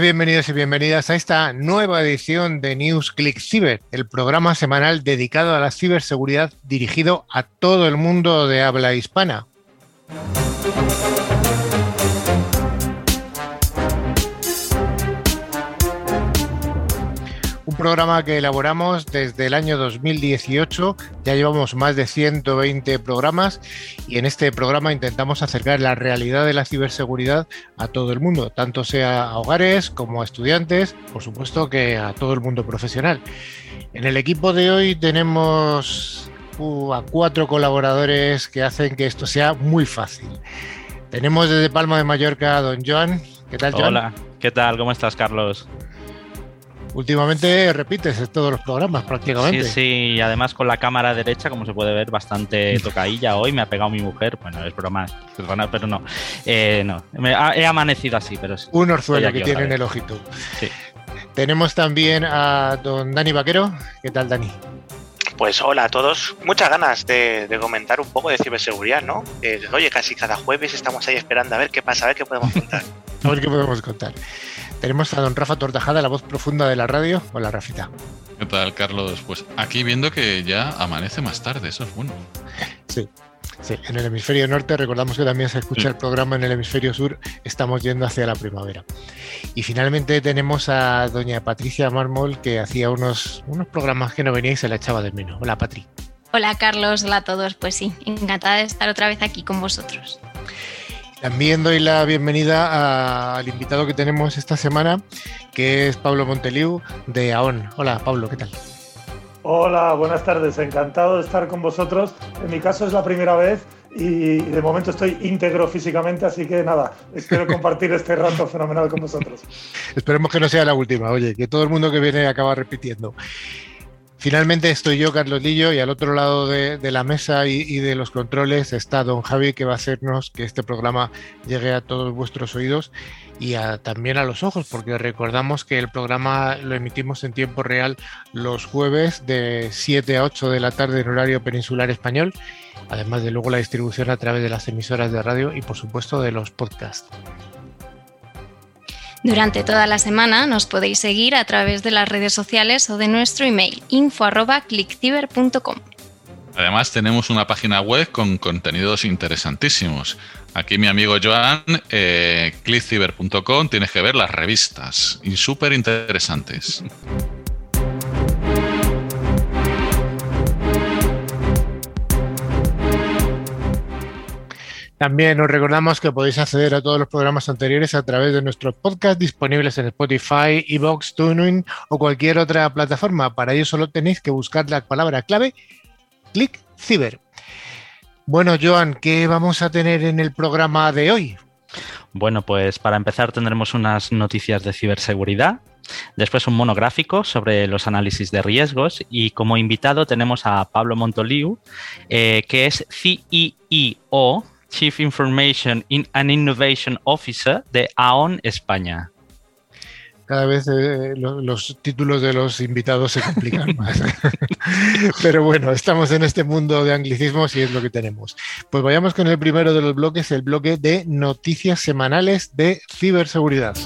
Bienvenidos y bienvenidas a esta nueva edición de News Click Cyber, el programa semanal dedicado a la ciberseguridad dirigido a todo el mundo de habla hispana. Programa que elaboramos desde el año 2018, ya llevamos más de 120 programas y en este programa intentamos acercar la realidad de la ciberseguridad a todo el mundo, tanto sea a hogares como a estudiantes, por supuesto que a todo el mundo profesional. En el equipo de hoy tenemos uh, a cuatro colaboradores que hacen que esto sea muy fácil. Tenemos desde Palma de Mallorca a don Joan. ¿Qué tal, Joan? Hola, ¿qué tal? ¿Cómo estás, Carlos? Últimamente repites en todos los programas prácticamente. Sí, sí, y además con la cámara derecha, como se puede ver, bastante tocadilla. Hoy me ha pegado mi mujer. Bueno, es broma, perdona, pero no. Eh, no, me ha- he amanecido así, pero sí. Un orzuelo que tiene en el ojito. Sí. Tenemos también a don Dani Vaquero. ¿Qué tal, Dani? Pues hola a todos. Muchas ganas de, de comentar un poco de ciberseguridad, ¿no? Eh, oye, casi cada jueves estamos ahí esperando a ver qué pasa, a ver qué podemos contar. A ver qué podemos contar. Tenemos a don Rafa Tortajada, la voz profunda de la radio. Hola, Rafita. ¿Qué tal, Carlos? Pues aquí viendo que ya amanece más tarde, eso es bueno. Sí. Sí, en el hemisferio norte recordamos que también se escucha Sí. el programa en el hemisferio sur, estamos yendo hacia la primavera. Y finalmente tenemos a doña Patricia Mármol que hacía unos, unos programas que no venía y se la echaba de menos. Hola Patri. Hola Carlos, hola a todos. Pues sí, encantada de estar otra vez aquí con vosotros. También doy la bienvenida al invitado que tenemos esta semana, que es Pablo Monteliu de AON. Hola Pablo, ¿qué tal? Hola, buenas tardes. Encantado de estar con vosotros. En mi caso es la primera vez y de momento estoy íntegro físicamente, así que nada, espero compartir este rato fenomenal con vosotros. Esperemos que no sea la última, oye, que todo el mundo que viene acaba repitiendo. Finalmente estoy yo, Carlos Lillo, y al otro lado de, la mesa y, de los controles está don Javi, que va a hacernos que este programa llegue a todos vuestros oídos y también a los ojos, porque recordamos que el programa lo emitimos en tiempo real los jueves de 7 a 8 de la tarde en horario peninsular español, además de luego la distribución a través de las emisoras de radio y por supuesto de los podcasts. Durante toda la semana nos podéis seguir a través de las redes sociales o de nuestro email info@clickciber.com. Además, tenemos una página web con contenidos interesantísimos. Aquí mi amigo Joan, eh, clickciber.com, tienes que ver las revistas y súper interesantes. También os recordamos que podéis acceder a todos los programas anteriores a través de nuestros podcasts disponibles en Spotify, Evox, TuneIn o cualquier otra plataforma. Para ello solo tenéis que buscar la palabra clave Click Ciber. Bueno, Joan, ¿qué vamos a tener en el programa de hoy? Bueno, pues para empezar tendremos unas noticias de ciberseguridad, después un monográfico sobre los análisis de riesgos y como invitado tenemos a Pablo Montoliu, eh, que es CEO, Chief Information In- and Innovation Officer de AON España. Cada vez eh, lo- los títulos de los invitados se complican más. Pero bueno, estamos en este mundo de anglicismos y es lo que tenemos. Pues vayamos con el primero de los bloques, el bloque de noticias semanales de ciberseguridad.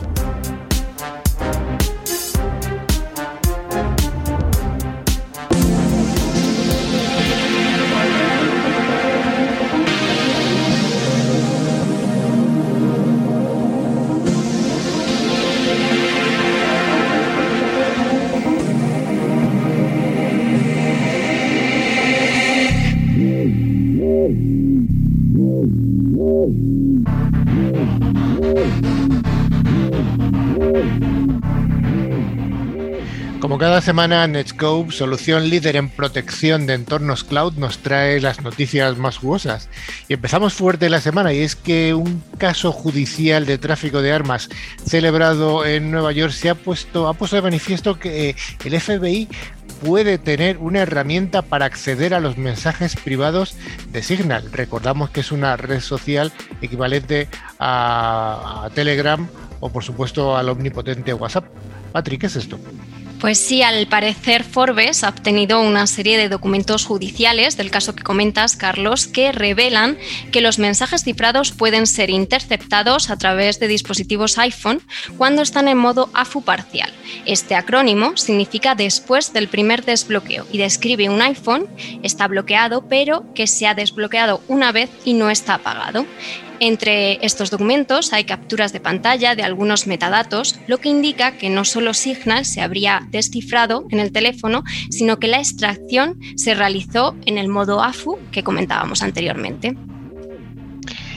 Como cada semana, Netscope, solución líder en protección de entornos cloud, nos trae las noticias más jugosas. Y empezamos fuerte la semana, y es que un caso judicial de tráfico de armas celebrado en Nueva York se ha puesto, ha puesto de manifiesto que eh, el FBI puede tener una herramienta para acceder a los mensajes privados de Signal. Recordamos que es una red social equivalente a, a Telegram o por supuesto al omnipotente WhatsApp. Patrick, ¿qué es esto? Pues sí, al parecer Forbes ha obtenido una serie de documentos judiciales del caso que comentas, Carlos, que revelan que los mensajes cifrados pueden ser interceptados a través de dispositivos iPhone cuando están en modo AFU parcial. Este acrónimo significa después del primer desbloqueo y describe un iPhone está bloqueado pero que se ha desbloqueado una vez y no está apagado. Entre estos documentos hay capturas de pantalla de algunos metadatos, lo que indica que no solo Signal se habría descifrado en el teléfono, sino que la extracción se realizó en el modo AFU que comentábamos anteriormente.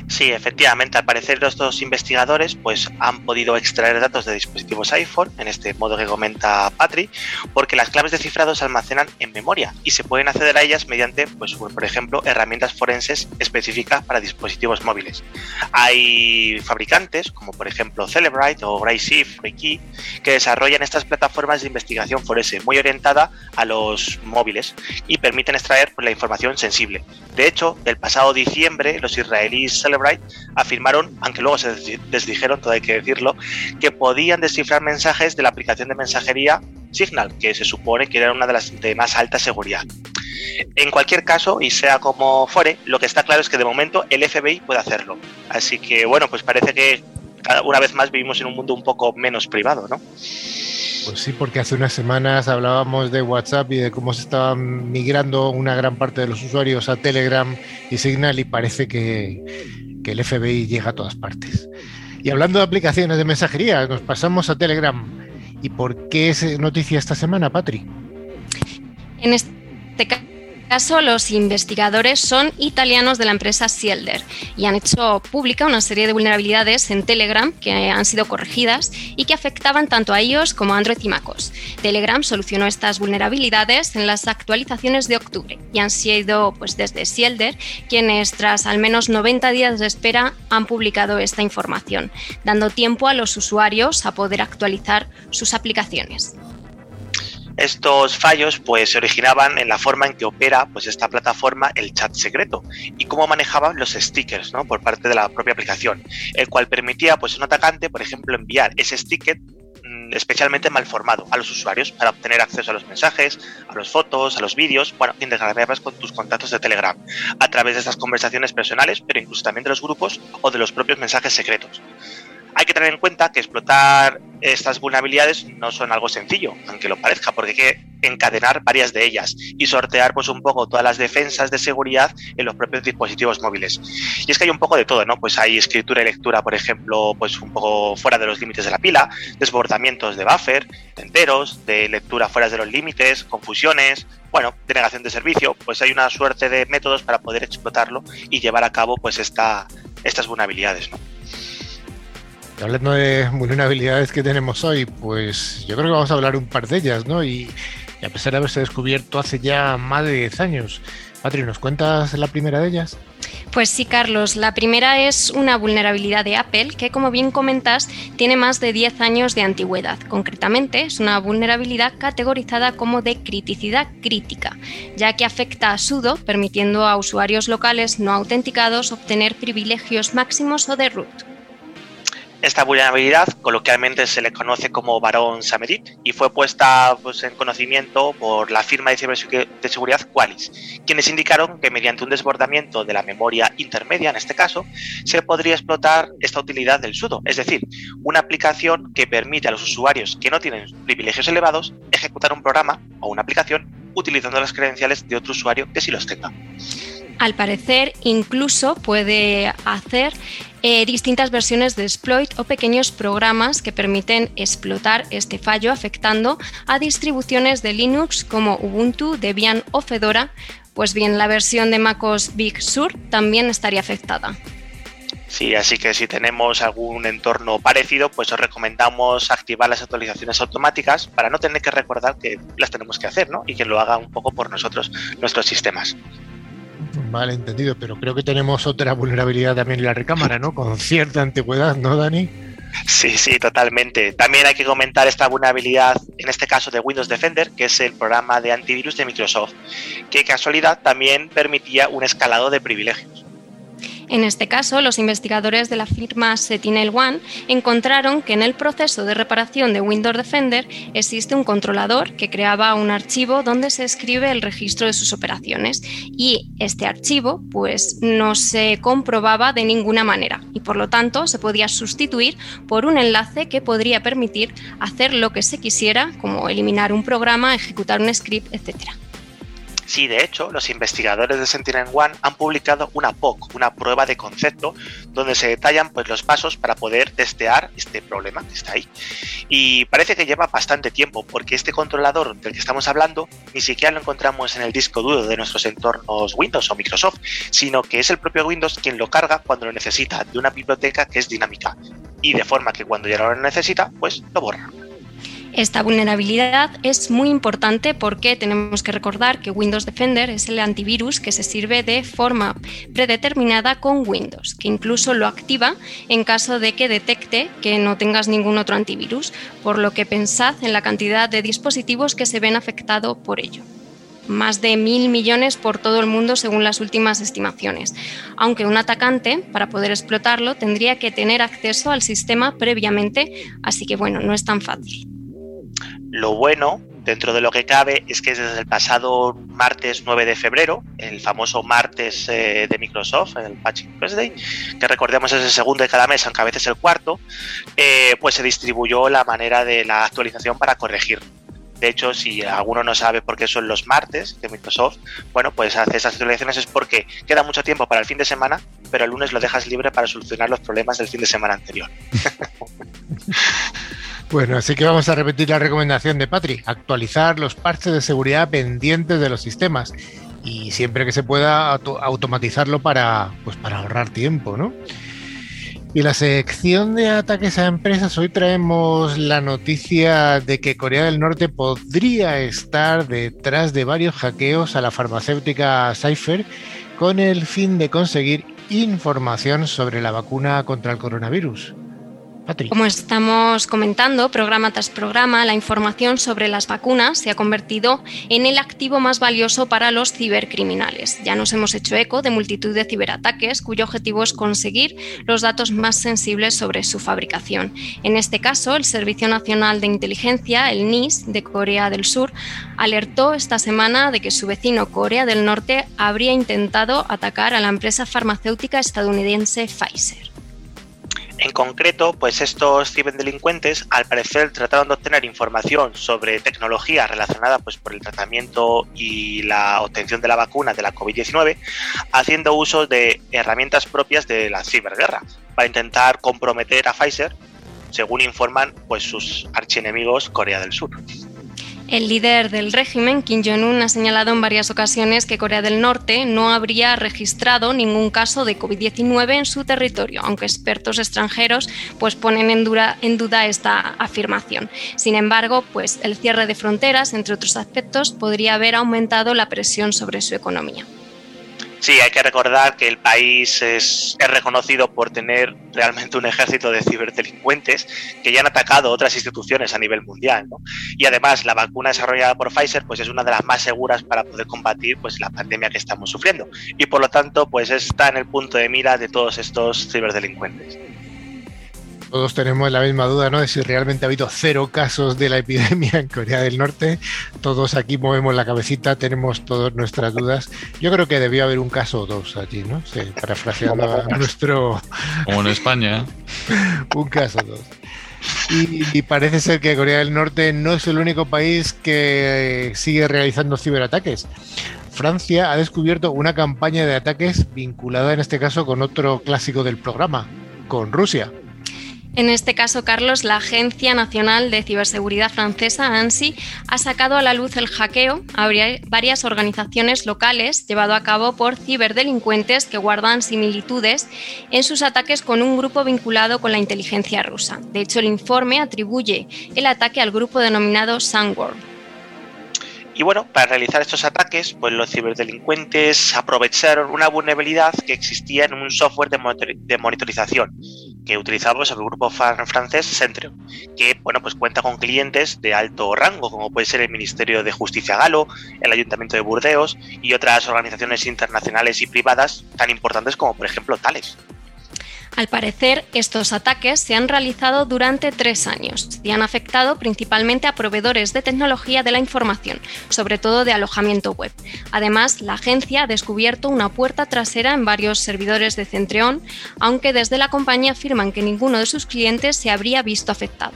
Sí, efectivamente, al parecer los dos investigadores pues, han podido extraer datos de dispositivos iPhone, en este modo que comenta Patri, porque las claves de cifrado se almacenan en memoria y se pueden acceder a ellas mediante, pues, por ejemplo, herramientas forenses específicas para dispositivos móviles. Hay fabricantes, como por ejemplo Celebrite o GrayShift, Key, que desarrollan estas plataformas de investigación forense muy orientada a los móviles y permiten extraer pues, la información sensible. De hecho, el pasado diciembre, los israelíes Celebrite afirmaron, aunque luego se desdijeron, todo hay que decirlo, que podían descifrar mensajes de la aplicación de mensajería Signal, que se supone que era una de las de más alta seguridad. En cualquier caso, y sea como fuere, lo que está claro es que de momento el FBI puede hacerlo. Así que bueno, pues parece que una vez más vivimos en un mundo un poco menos privado, ¿no? Pues sí, porque hace unas semanas hablábamos de WhatsApp y de cómo se estaban migrando una gran parte de los usuarios a Telegram y Signal y parece que, que el FBI llega a todas partes. Y hablando de aplicaciones de mensajería, nos pasamos a Telegram. ¿Y por qué es noticia esta semana, Patri? En este caso, los investigadores son italianos de la empresa Sielder y han hecho pública una serie de vulnerabilidades en Telegram que han sido corregidas y que afectaban tanto a iOS como a Android y MacOS. Telegram solucionó estas vulnerabilidades en las actualizaciones de octubre y han sido pues desde Sielder quienes tras al menos 90 días de espera han publicado esta información, dando tiempo a los usuarios a poder actualizar sus aplicaciones. Estos fallos pues, se originaban en la forma en que opera pues, esta plataforma el chat secreto y cómo manejaban los stickers ¿no? por parte de la propia aplicación, el cual permitía pues, un atacante, por ejemplo, enviar ese sticker mm, especialmente mal formado a los usuarios para obtener acceso a los mensajes, a las fotos, a los vídeos, bueno, intercambiarlas con tus contactos de Telegram a través de estas conversaciones personales, pero incluso también de los grupos o de los propios mensajes secretos. Hay que tener en cuenta que explotar estas vulnerabilidades no son algo sencillo, aunque lo parezca, porque hay que encadenar varias de ellas y sortear pues un poco todas las defensas de seguridad en los propios dispositivos móviles. Y es que hay un poco de todo, ¿no? Pues hay escritura y lectura, por ejemplo, pues un poco fuera de los límites de la pila, desbordamientos de buffer, enteros, de lectura fuera de los límites, confusiones, bueno, denegación de servicio, pues hay una suerte de métodos para poder explotarlo y llevar a cabo pues esta, estas vulnerabilidades, ¿no? Hablando de vulnerabilidades que tenemos hoy, pues yo creo que vamos a hablar un par de ellas, ¿no? Y, a pesar de haberse descubierto hace ya más de 10 años. Patri, ¿nos cuentas la primera de ellas? Pues sí, Carlos. La primera es una vulnerabilidad de Apple que, como bien comentas, tiene más de 10 años de antigüedad. Concretamente, es una vulnerabilidad categorizada como de criticidad crítica, ya que afecta a sudo, permitiendo a usuarios locales no autenticados obtener privilegios máximos o de root. Esta vulnerabilidad coloquialmente se le conoce como varón Samerit y fue puesta pues, en conocimiento por la firma de ciberseguridad Qualys, quienes indicaron que mediante un desbordamiento de la memoria intermedia, en este caso, se podría explotar esta utilidad del sudo, es decir, una aplicación que permite a los usuarios que no tienen privilegios elevados ejecutar un programa o una aplicación utilizando las credenciales de otro usuario que sí los tenga al parecer incluso puede hacer eh, distintas versiones de exploit o pequeños programas que permiten explotar este fallo afectando a distribuciones de Linux como Ubuntu, Debian o Fedora, pues bien la versión de MacOS Big Sur también estaría afectada. Sí, así que si tenemos algún entorno parecido, pues os recomendamos activar las actualizaciones automáticas para no tener que recordar que las tenemos que hacer, ¿no? Y que lo haga un poco por nosotros nuestros sistemas. Vale, entendido, pero creo que tenemos otra vulnerabilidad también en la recámara, ¿no? Con cierta antigüedad, ¿no, Dani? Sí, sí, totalmente. También hay que comentar esta vulnerabilidad, en este caso de Windows Defender, que es el programa de antivirus de Microsoft, que casualidad también permitía un escalado de privilegios. En este caso, los investigadores de la firma Sentinel One encontraron que en el proceso de reparación de Windows Defender existe un controlador que creaba un archivo donde se escribe el registro de sus operaciones y este archivo pues no se comprobaba de ninguna manera y por lo tanto se podía sustituir por un enlace que podría permitir hacer lo que se quisiera como eliminar un programa, ejecutar un script, etc. Sí, de hecho, los investigadores de Sentinel-One han publicado una POC, una prueba de concepto, donde se detallan pues, los pasos para poder testear este problema que está ahí. Y parece que lleva bastante tiempo, porque este controlador del que estamos hablando ni siquiera lo encontramos en el disco duro de nuestros entornos Windows o Microsoft, sino que es el propio Windows quien lo carga cuando lo necesita de una biblioteca que es dinámica. Y de forma que cuando ya no lo necesita, pues lo borra. Esta vulnerabilidad es muy importante porque tenemos que recordar que Windows Defender es el antivirus que se sirve de forma predeterminada con Windows, que incluso lo activa en caso de que detecte que no tengas ningún otro antivirus, por lo que pensad en la cantidad de dispositivos que se ven afectados por ello más de mil millones por todo el mundo según las últimas estimaciones, aunque un atacante, para poder explotarlo, tendría que tener acceso al sistema previamente, así que bueno, no es tan fácil. Lo bueno, dentro de lo que cabe, es que desde el pasado martes 9 de febrero, el famoso martes eh, de Microsoft, el Patching Wednesday, que recordemos es el segundo de cada mes, aunque a veces el cuarto, eh, pues se distribuyó la manera de la actualización para corregir. De hecho, si alguno no sabe por qué son los martes de Microsoft, bueno, pues hace esas actualizaciones es porque queda mucho tiempo para el fin de semana, pero el lunes lo dejas libre para solucionar los problemas del fin de semana anterior. Bueno, así que vamos a repetir la recomendación de Patri, actualizar los parches de seguridad pendientes de los sistemas y siempre que se pueda automatizarlo para, pues para ahorrar tiempo, ¿no? Y la sección de ataques a empresas, hoy traemos la noticia de que Corea del Norte podría estar detrás de varios hackeos a la farmacéutica Cypher con el fin de conseguir información sobre la vacuna contra el coronavirus. Como estamos comentando, programa tras programa, la información sobre las vacunas se ha convertido en el activo más valioso para los cibercriminales. Ya nos hemos hecho eco de multitud de ciberataques cuyo objetivo es conseguir los datos más sensibles sobre su fabricación. En este caso, el Servicio Nacional de Inteligencia, el NIS, de Corea del Sur, alertó esta semana de que su vecino Corea del Norte habría intentado atacar a la empresa farmacéutica estadounidense Pfizer. En concreto, pues estos ciberdelincuentes al parecer trataron de obtener información sobre tecnología relacionada pues, por el tratamiento y la obtención de la vacuna de la COVID-19 haciendo uso de herramientas propias de la ciberguerra para intentar comprometer a Pfizer, según informan pues, sus archienemigos Corea del Sur. El líder del régimen, Kim Jong-un, ha señalado en varias ocasiones que Corea del Norte no habría registrado ningún caso de COVID-19 en su territorio, aunque expertos extranjeros pues, ponen en, duda esta afirmación. Sin embargo, pues, el cierre de fronteras, entre otros aspectos, podría haber aumentado la presión sobre su economía. Sí, hay que recordar que el país es, reconocido por tener realmente un ejército de ciberdelincuentes que ya han atacado otras instituciones a nivel mundial. Y además la vacuna desarrollada por Pfizer pues, es una de las más seguras para poder combatir pues, la pandemia que estamos sufriendo. Y por lo tanto pues, está en el punto de mira de todos estos ciberdelincuentes. Todos tenemos la misma duda, ¿no? De si realmente ha habido cero casos de la epidemia en Corea del Norte. Todos aquí movemos la cabecita, tenemos todas nuestras dudas. Yo creo que debió haber un caso o dos allí, ¿no? Sí, parafraseando a nuestro. Como en España. un caso o dos. Y, parece ser que Corea del Norte no es el único país que sigue realizando ciberataques. Francia ha descubierto una campaña de ataques vinculada en este caso con otro clásico del programa, con Rusia. En este caso, Carlos, la Agencia Nacional de Ciberseguridad francesa, ANSI, ha sacado a la luz el hackeo a varias organizaciones locales llevado a cabo por ciberdelincuentes que guardan similitudes en sus ataques con un grupo vinculado con la inteligencia rusa. De hecho, el informe atribuye el ataque al grupo denominado Sunworld. Y bueno, para realizar estos ataques, pues los ciberdelincuentes aprovecharon una vulnerabilidad que existía en un software de, monitorización que utilizamos el grupo francés Centrio, que bueno, pues cuenta con clientes de alto rango, como puede ser el Ministerio de Justicia Galo, el Ayuntamiento de Burdeos y otras organizaciones internacionales y privadas tan importantes como por ejemplo Tales. Al parecer, estos ataques se han realizado durante tres años y han afectado principalmente a proveedores de tecnología de la información, sobre todo de alojamiento web. Además, la agencia ha descubierto una puerta trasera en varios servidores de Centreon, aunque desde la compañía afirman que ninguno de sus clientes se habría visto afectado.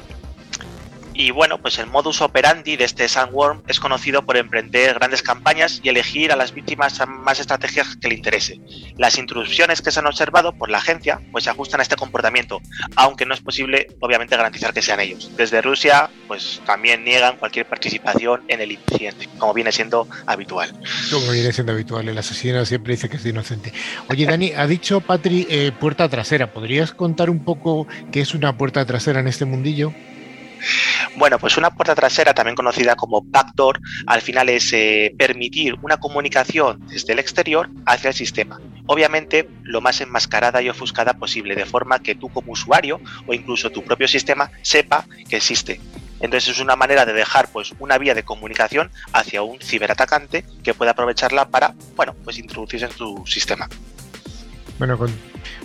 Y bueno, pues el modus operandi de este Sandworm es conocido por emprender grandes campañas y elegir a las víctimas más estrategias que le interese. Las intrusiones que se han observado por la agencia pues se ajustan a este comportamiento, aunque no es posible obviamente garantizar que sean ellos. Desde Rusia pues también niegan cualquier participación en el incidente, como viene siendo habitual. Como viene siendo habitual, el asesino siempre dice que es inocente. Oye Dani, ha dicho Patri eh, puerta trasera, ¿podrías contar un poco qué es una puerta trasera en este mundillo? Bueno, pues una puerta trasera, también conocida como backdoor, al final es eh, permitir una comunicación desde el exterior hacia el sistema. Obviamente, lo más enmascarada y ofuscada posible, de forma que tú como usuario o incluso tu propio sistema sepa que existe. Entonces es una manera de dejar pues una vía de comunicación hacia un ciberatacante que pueda aprovecharla para, bueno, pues introducirse en tu sistema. Bueno,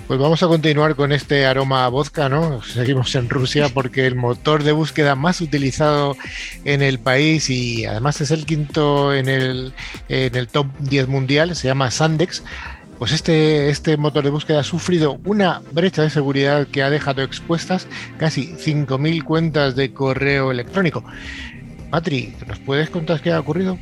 pues vamos a continuar con este aroma vodka, ¿no? Seguimos en Rusia porque el motor de búsqueda más utilizado en el país y además es el quinto en el, en el top 10 mundial, se llama Sandex. Pues este, este motor de búsqueda ha sufrido una brecha de seguridad que ha dejado expuestas casi 5.000 cuentas de correo electrónico. Patri, ¿nos puedes contar qué ha ocurrido?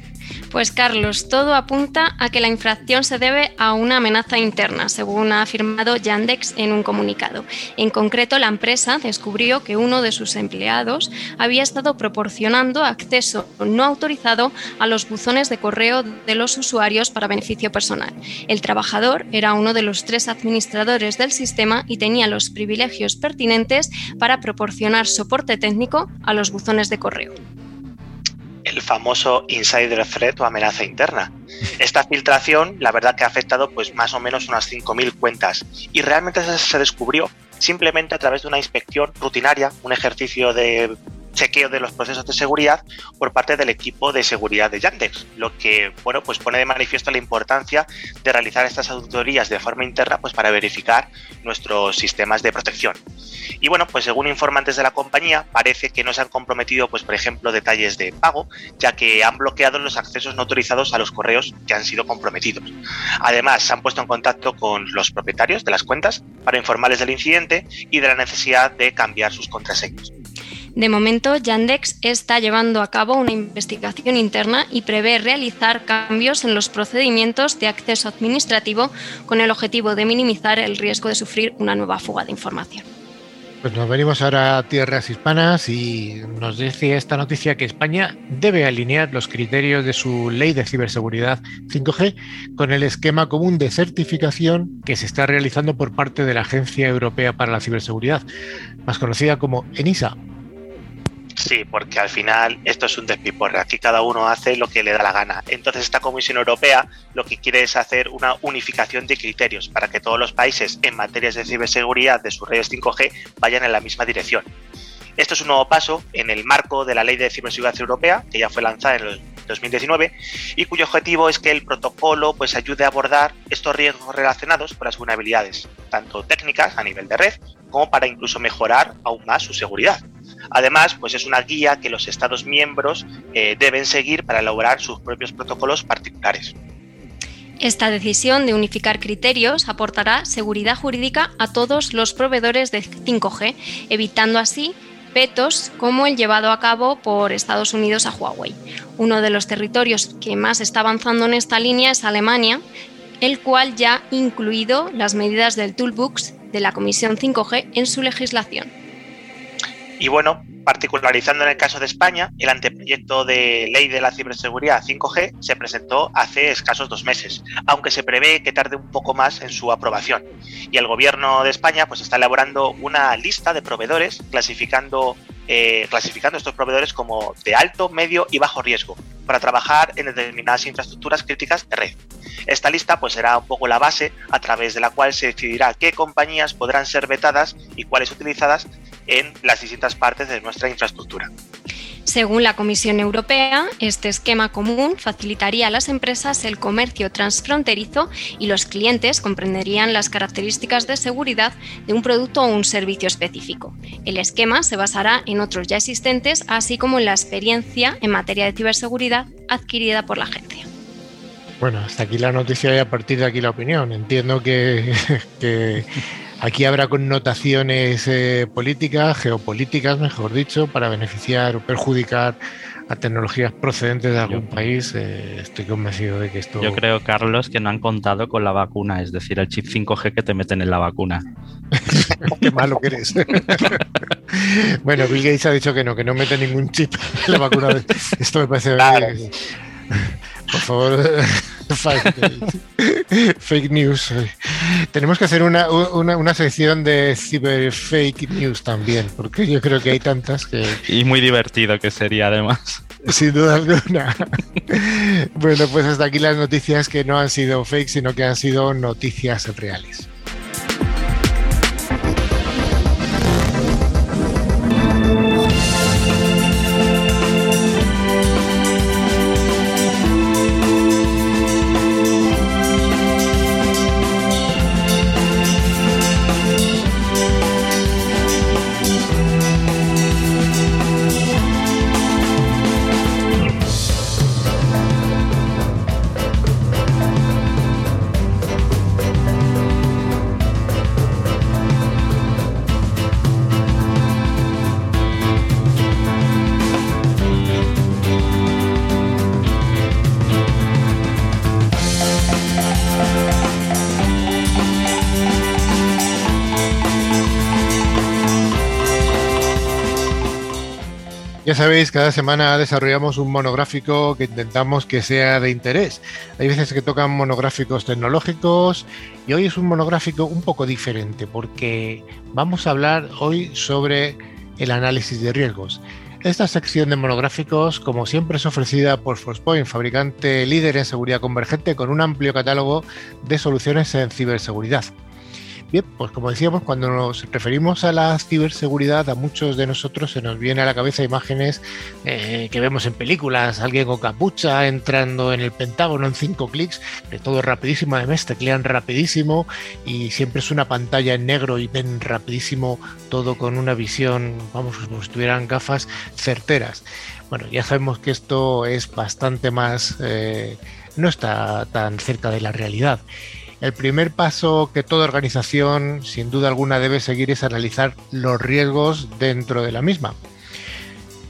Pues Carlos, todo apunta a que la infracción se debe a una amenaza interna, según ha afirmado Yandex en un comunicado. En concreto, la empresa descubrió que uno de sus empleados había estado proporcionando acceso no autorizado a los buzones de correo de los usuarios para beneficio personal. El trabajador era uno de los tres administradores del sistema y tenía los privilegios pertinentes para proporcionar soporte técnico a los buzones de correo el famoso insider threat o amenaza interna. Esta filtración, la verdad que ha afectado pues más o menos unas 5.000 cuentas y realmente se descubrió simplemente a través de una inspección rutinaria, un ejercicio de chequeo de los procesos de seguridad por parte del equipo de seguridad de Yandex, lo que bueno, pues pone de manifiesto la importancia de realizar estas auditorías de forma interna pues para verificar nuestros sistemas de protección. Y bueno, pues según informantes de la compañía, parece que no se han comprometido, pues por ejemplo, detalles de pago, ya que han bloqueado los accesos no autorizados a los correos que han sido comprometidos. Además, se han puesto en contacto con los propietarios de las cuentas para informarles del incidente y de la necesidad de cambiar sus contraseñas. De momento, Yandex está llevando a cabo una investigación interna y prevé realizar cambios en los procedimientos de acceso administrativo con el objetivo de minimizar el riesgo de sufrir una nueva fuga de información. Pues nos venimos ahora a tierras hispanas y nos dice esta noticia que España debe alinear los criterios de su ley de ciberseguridad 5G con el esquema común de certificación que se está realizando por parte de la Agencia Europea para la Ciberseguridad, más conocida como ENISA Sí, porque al final esto es un despiporre. Aquí cada uno hace lo que le da la gana. Entonces esta Comisión Europea lo que quiere es hacer una unificación de criterios para que todos los países en materias de ciberseguridad de sus redes 5G vayan en la misma dirección. Esto es un nuevo paso en el marco de la Ley de Ciberseguridad Europea, que ya fue lanzada en el 2019 y cuyo objetivo es que el protocolo pues ayude a abordar estos riesgos relacionados con las vulnerabilidades, tanto técnicas a nivel de red como para incluso mejorar aún más su seguridad. Además, pues es una guía que los Estados miembros eh, deben seguir para elaborar sus propios protocolos particulares. Esta decisión de unificar criterios aportará seguridad jurídica a todos los proveedores de 5G, evitando así vetos como el llevado a cabo por Estados Unidos a Huawei. Uno de los territorios que más está avanzando en esta línea es Alemania, el cual ya ha incluido las medidas del Toolbox de la Comisión 5G en su legislación. Y bueno, particularizando en el caso de España, el anteproyecto de ley de la ciberseguridad 5G se presentó hace escasos dos meses, aunque se prevé que tarde un poco más en su aprobación. Y el gobierno de España pues está elaborando una lista de proveedores clasificando, eh, clasificando estos proveedores como de alto, medio y bajo riesgo, para trabajar en determinadas infraestructuras críticas de red. Esta lista pues será un poco la base a través de la cual se decidirá qué compañías podrán ser vetadas y cuáles utilizadas en las distintas partes de nuestra infraestructura. Según la Comisión Europea, este esquema común facilitaría a las empresas el comercio transfronterizo y los clientes comprenderían las características de seguridad de un producto o un servicio específico. El esquema se basará en otros ya existentes, así como en la experiencia en materia de ciberseguridad adquirida por la agencia. Bueno, hasta aquí la noticia y a partir de aquí la opinión. Entiendo que, aquí habrá connotaciones eh, políticas, geopolíticas, mejor dicho, para beneficiar o perjudicar a tecnologías procedentes de algún país. Eh, estoy convencido de que esto. Yo creo, Carlos, que no han contado con la vacuna, es decir, el chip 5G que te meten en la vacuna. Qué malo que eres. bueno, Bill Gates ha dicho que no, que no mete ningún chip en la vacuna. Esto me parece. Por favor, fake news. Tenemos que hacer una, una, sección de ciber fake news también, porque yo creo que hay tantas que... Y muy divertido que sería además. Sin duda alguna. bueno, pues hasta aquí las noticias que no han sido fake, sino que han sido noticias reales. Ya sabéis, cada semana desarrollamos un monográfico que intentamos que sea de interés. Hay veces que tocan monográficos tecnológicos y hoy es un monográfico un poco diferente porque vamos a hablar hoy sobre el análisis de riesgos. Esta sección de monográficos, como siempre, es ofrecida por Forcepoint, fabricante líder en seguridad convergente con un amplio catálogo de soluciones en ciberseguridad. Bien, pues como decíamos, cuando nos referimos a la ciberseguridad, a muchos de nosotros se nos viene a la cabeza imágenes eh, que vemos en películas, alguien con capucha entrando en el Pentágono en cinco clics, de todo rapidísimo, además teclean rapidísimo y siempre es una pantalla en negro y ven rapidísimo todo con una visión, vamos, como si tuvieran gafas certeras. Bueno, ya sabemos que esto es bastante más, eh, no está tan cerca de la realidad. El primer paso que toda organización sin duda alguna debe seguir es analizar los riesgos dentro de la misma.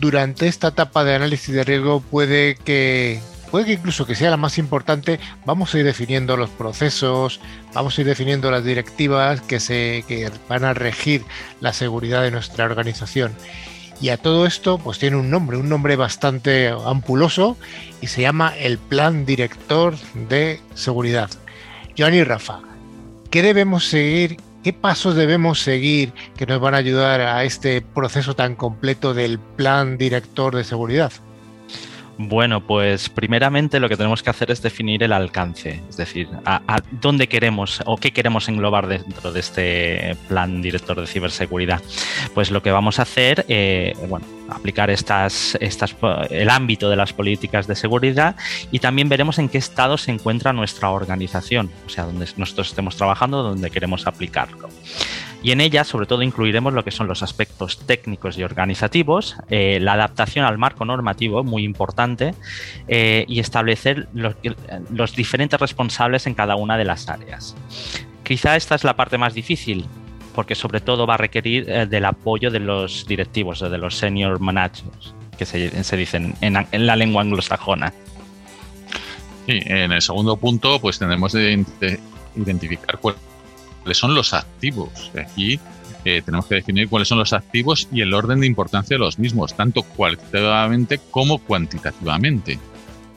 Durante esta etapa de análisis de riesgo puede que puede que incluso que sea la más importante, vamos a ir definiendo los procesos, vamos a ir definiendo las directivas que, se, que van a regir la seguridad de nuestra organización. Y a todo esto, pues tiene un nombre, un nombre bastante ampuloso y se llama el Plan Director de Seguridad. Johnny y Rafa, ¿qué debemos seguir? ¿Qué pasos debemos seguir que nos van a ayudar a este proceso tan completo del plan director de seguridad? Bueno, pues primeramente lo que tenemos que hacer es definir el alcance, es decir, a, dónde queremos o qué queremos englobar dentro de este plan director de ciberseguridad. Pues lo que vamos a hacer, eh, bueno, aplicar estas, estas, el ámbito de las políticas de seguridad y también veremos en qué estado se encuentra nuestra organización, o sea, donde nosotros estemos trabajando, donde queremos aplicarlo. Y en ella, sobre todo, incluiremos lo que son los aspectos técnicos y organizativos, eh, la adaptación al marco normativo, muy importante, eh, y establecer los, diferentes responsables en cada una de las áreas. Quizá esta es la parte más difícil, porque sobre todo va a requerir eh, del apoyo de los directivos, de los senior managers, que se, dicen en, la lengua anglosajona. Sí, en el segundo punto, pues tenemos que identificar cuáles son los activos. Aquí eh, tenemos que definir cuáles son los activos y el orden de importancia de los mismos, tanto cualitativamente como cuantitativamente.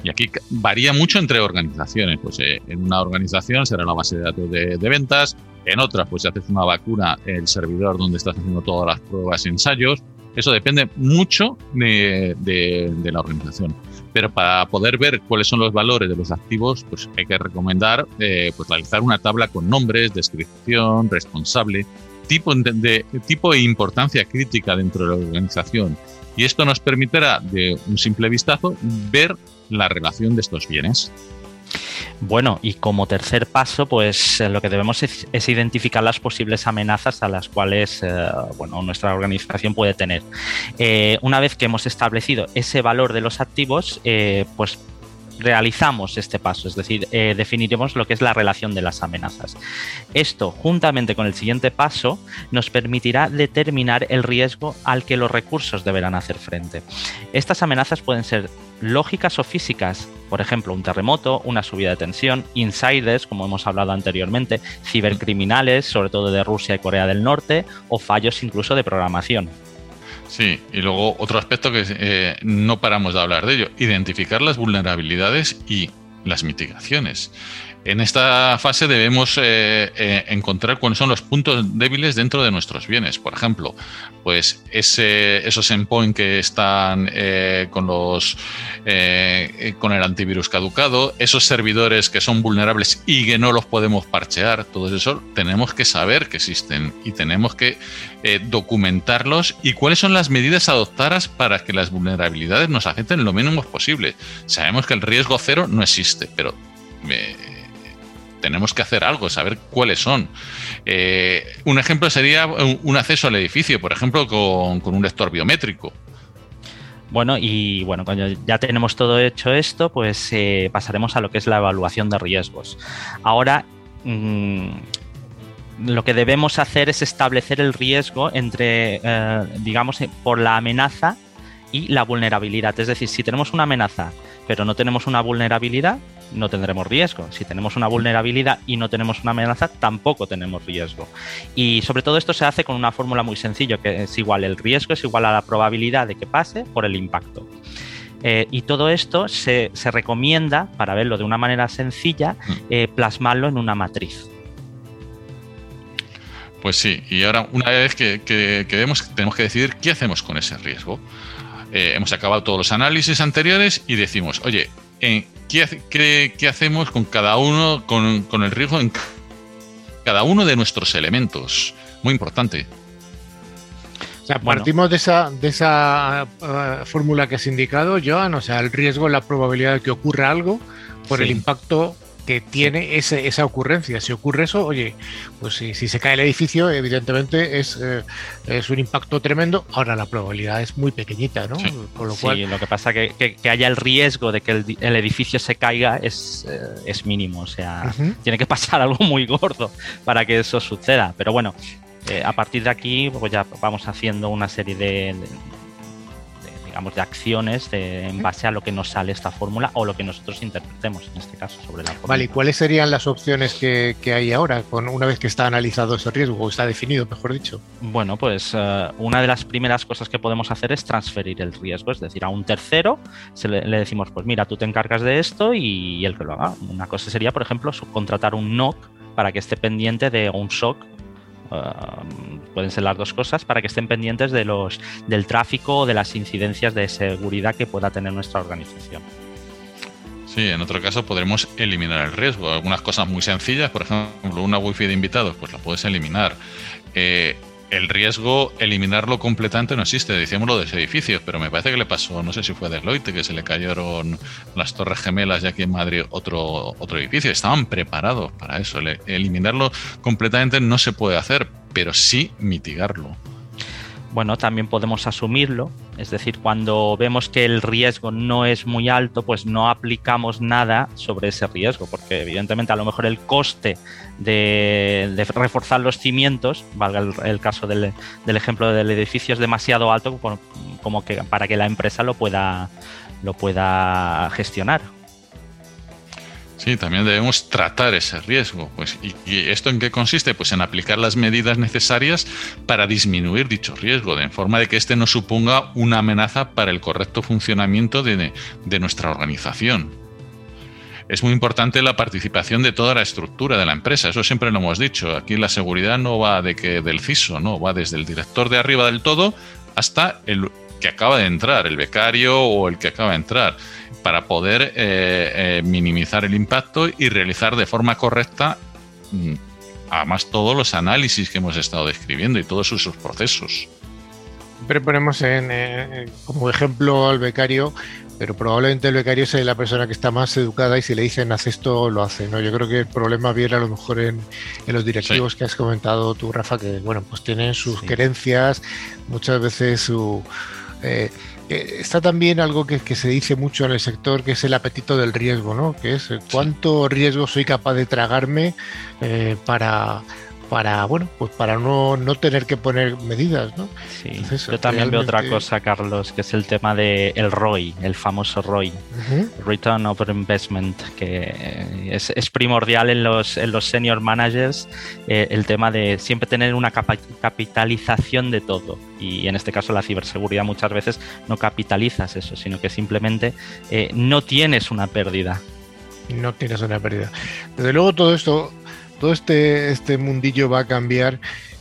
Y aquí varía mucho entre organizaciones. Pues eh, en una organización será la base de datos de, ventas, en otras, pues si haces una vacuna, el servidor donde estás haciendo todas las pruebas y ensayos. Eso depende mucho de, la organización. Pero para poder ver cuáles son los valores de los activos, pues hay que recomendar eh, pues realizar una tabla con nombres, descripción, responsable, tipo de, tipo e importancia crítica dentro de la organización. Y esto nos permitirá, de un simple vistazo, ver la relación de estos bienes. Bueno, y como tercer paso, pues eh, lo que debemos es, identificar las posibles amenazas a las cuales eh, bueno, nuestra organización puede tener. Eh, una vez que hemos establecido ese valor de los activos, pues realizamos este paso, es decir, definiremos lo que es la relación de las amenazas. Esto, juntamente con el siguiente paso, nos permitirá determinar el riesgo al que los recursos deberán hacer frente. Estas amenazas pueden ser lógicas o físicas, por ejemplo, un terremoto, una subida de tensión, insiders, como hemos hablado anteriormente, cibercriminales, sobre todo de Rusia y Corea del Norte, o fallos incluso de programación. Sí, y luego otro aspecto que eh, no paramos de hablar de ello, identificar las vulnerabilidades y las mitigaciones. En esta fase debemos eh, eh, encontrar cuáles son los puntos débiles dentro de nuestros bienes. Por ejemplo, pues esos endpoints que están eh, con los con el antivirus caducado, esos servidores que son vulnerables y que no los podemos parchear, todo eso tenemos que saber que existen y tenemos que documentarlos y cuáles son las medidas adoptadas para que las vulnerabilidades nos afecten lo mínimo posible. Sabemos que el riesgo cero no existe, pero tenemos que hacer algo, saber cuáles son. Eh, un ejemplo sería un, acceso al edificio, por ejemplo, con, un lector biométrico. Bueno, y bueno, cuando ya tenemos todo hecho esto, pues eh, pasaremos a lo que es la evaluación de riesgos. Ahora, mm, lo que debemos hacer es establecer el riesgo entre, eh, digamos, por la amenaza y la vulnerabilidad. Es decir, si tenemos una amenaza pero no tenemos una vulnerabilidad, no tendremos riesgo. Si tenemos una vulnerabilidad y no tenemos una amenaza, tampoco tenemos riesgo. Y sobre todo esto se hace con una fórmula muy sencilla, que es igual el riesgo es igual a la probabilidad de que pase por el impacto. Eh, y todo esto se, recomienda, para verlo de una manera sencilla, mm. eh, plasmarlo en una matriz. Pues sí, y ahora una vez que, que, vemos, tenemos que decidir qué hacemos con ese riesgo. Eh, hemos acabado todos los análisis anteriores y decimos, oye, ¿qué, hacemos con cada uno, con, el riesgo en cada uno de nuestros elementos? Muy importante. O sea, partimos de esa, de esa uh, fórmula que has indicado, Joan, o sea, el riesgo, la probabilidad de que ocurra algo por el impacto que tiene esa ocurrencia. Si ocurre eso, oye, pues si, se cae el edificio, evidentemente es, eh, es un impacto tremendo. Ahora la probabilidad es muy pequeñita, ¿no? lo cual... lo que pasa que, que, haya el riesgo de que el, edificio se caiga es, eh, es mínimo. O sea, tiene que pasar algo muy gordo para que eso suceda. Pero bueno, eh, a partir de aquí, pues ya vamos haciendo una serie de de acciones en base a lo que nos sale esta fórmula o lo que nosotros interpretemos en este caso sobre la fórmula. Vale, ¿y cuáles serían las opciones que, hay ahora, con, una vez que está analizado ese riesgo o está definido, mejor dicho? Bueno, pues eh, una de las primeras cosas que podemos hacer es transferir el riesgo, es decir, a un tercero se le, decimos, pues mira, tú te encargas de esto y, el que lo haga. Una cosa sería, por ejemplo, subcontratar un NOC para que esté pendiente de un SOC Um, pueden ser las dos cosas para que estén pendientes de los, del tráfico o de las incidencias de seguridad que pueda tener nuestra organización. Sí, en otro caso podremos eliminar el riesgo. Algunas cosas muy sencillas, por ejemplo, una wifi de invitados, pues la puedes eliminar. Eh, el riesgo, eliminarlo completamente no existe. Decíamos lo de ese edificio, pero me parece que le pasó, no sé si fue a Deloitte, que se le cayeron las torres gemelas y aquí en Madrid otro, otro edificio. Estaban preparados para eso. Eliminarlo completamente no se puede hacer, pero sí mitigarlo bueno, también podemos asumirlo, es decir, cuando vemos que el riesgo no es muy alto, pues no aplicamos nada sobre ese riesgo, porque evidentemente a lo mejor el coste de, reforzar los cimientos, valga el, caso del, ejemplo del edificio, es demasiado alto como que para que la empresa lo pueda, lo pueda gestionar. Sí, también debemos tratar ese riesgo. Pues, ¿y, esto en qué consiste? Pues en aplicar las medidas necesarias para disminuir dicho riesgo, de forma de que éste no suponga una amenaza para el correcto funcionamiento de, nuestra organización. Es muy importante la participación de toda la estructura de la empresa, eso siempre lo hemos dicho. Aquí la seguridad no va de que del CISO, no, va desde el director de arriba del todo hasta el que acaba de entrar, el becario o el que acaba de entrar, para poder eh, eh, minimizar el impacto y realizar de forma correcta, mm, además, todos los análisis que hemos estado describiendo y todos esos procesos. Siempre ponemos en, como ejemplo al becario, pero probablemente el becario sea la persona que está más educada y si le dicen haz esto, lo hace. ¿no? Yo creo que el problema viene a lo mejor en, los directivos que has comentado tú, Rafa, que bueno, pues tienen sus creencias, muchas veces su... Eh, eh, está también algo que, que, se dice mucho en el sector, que es el apetito del riesgo, ¿no? Que es eh, cuánto riesgo soy capaz de tragarme para para bueno pues para no, no tener que poner medidas ¿no? Sí. yo también veo otra cosa Carlos que es el tema de el ROI el famoso ROI Return Over Investment que es, es, primordial en los en los senior managers eh, el tema de siempre tener una capitalización de todo y en este caso la ciberseguridad muchas veces no capitalizas eso sino que simplemente eh, no tienes una pérdida no tienes una pérdida desde luego todo esto todo este, este mundillo va a cambiar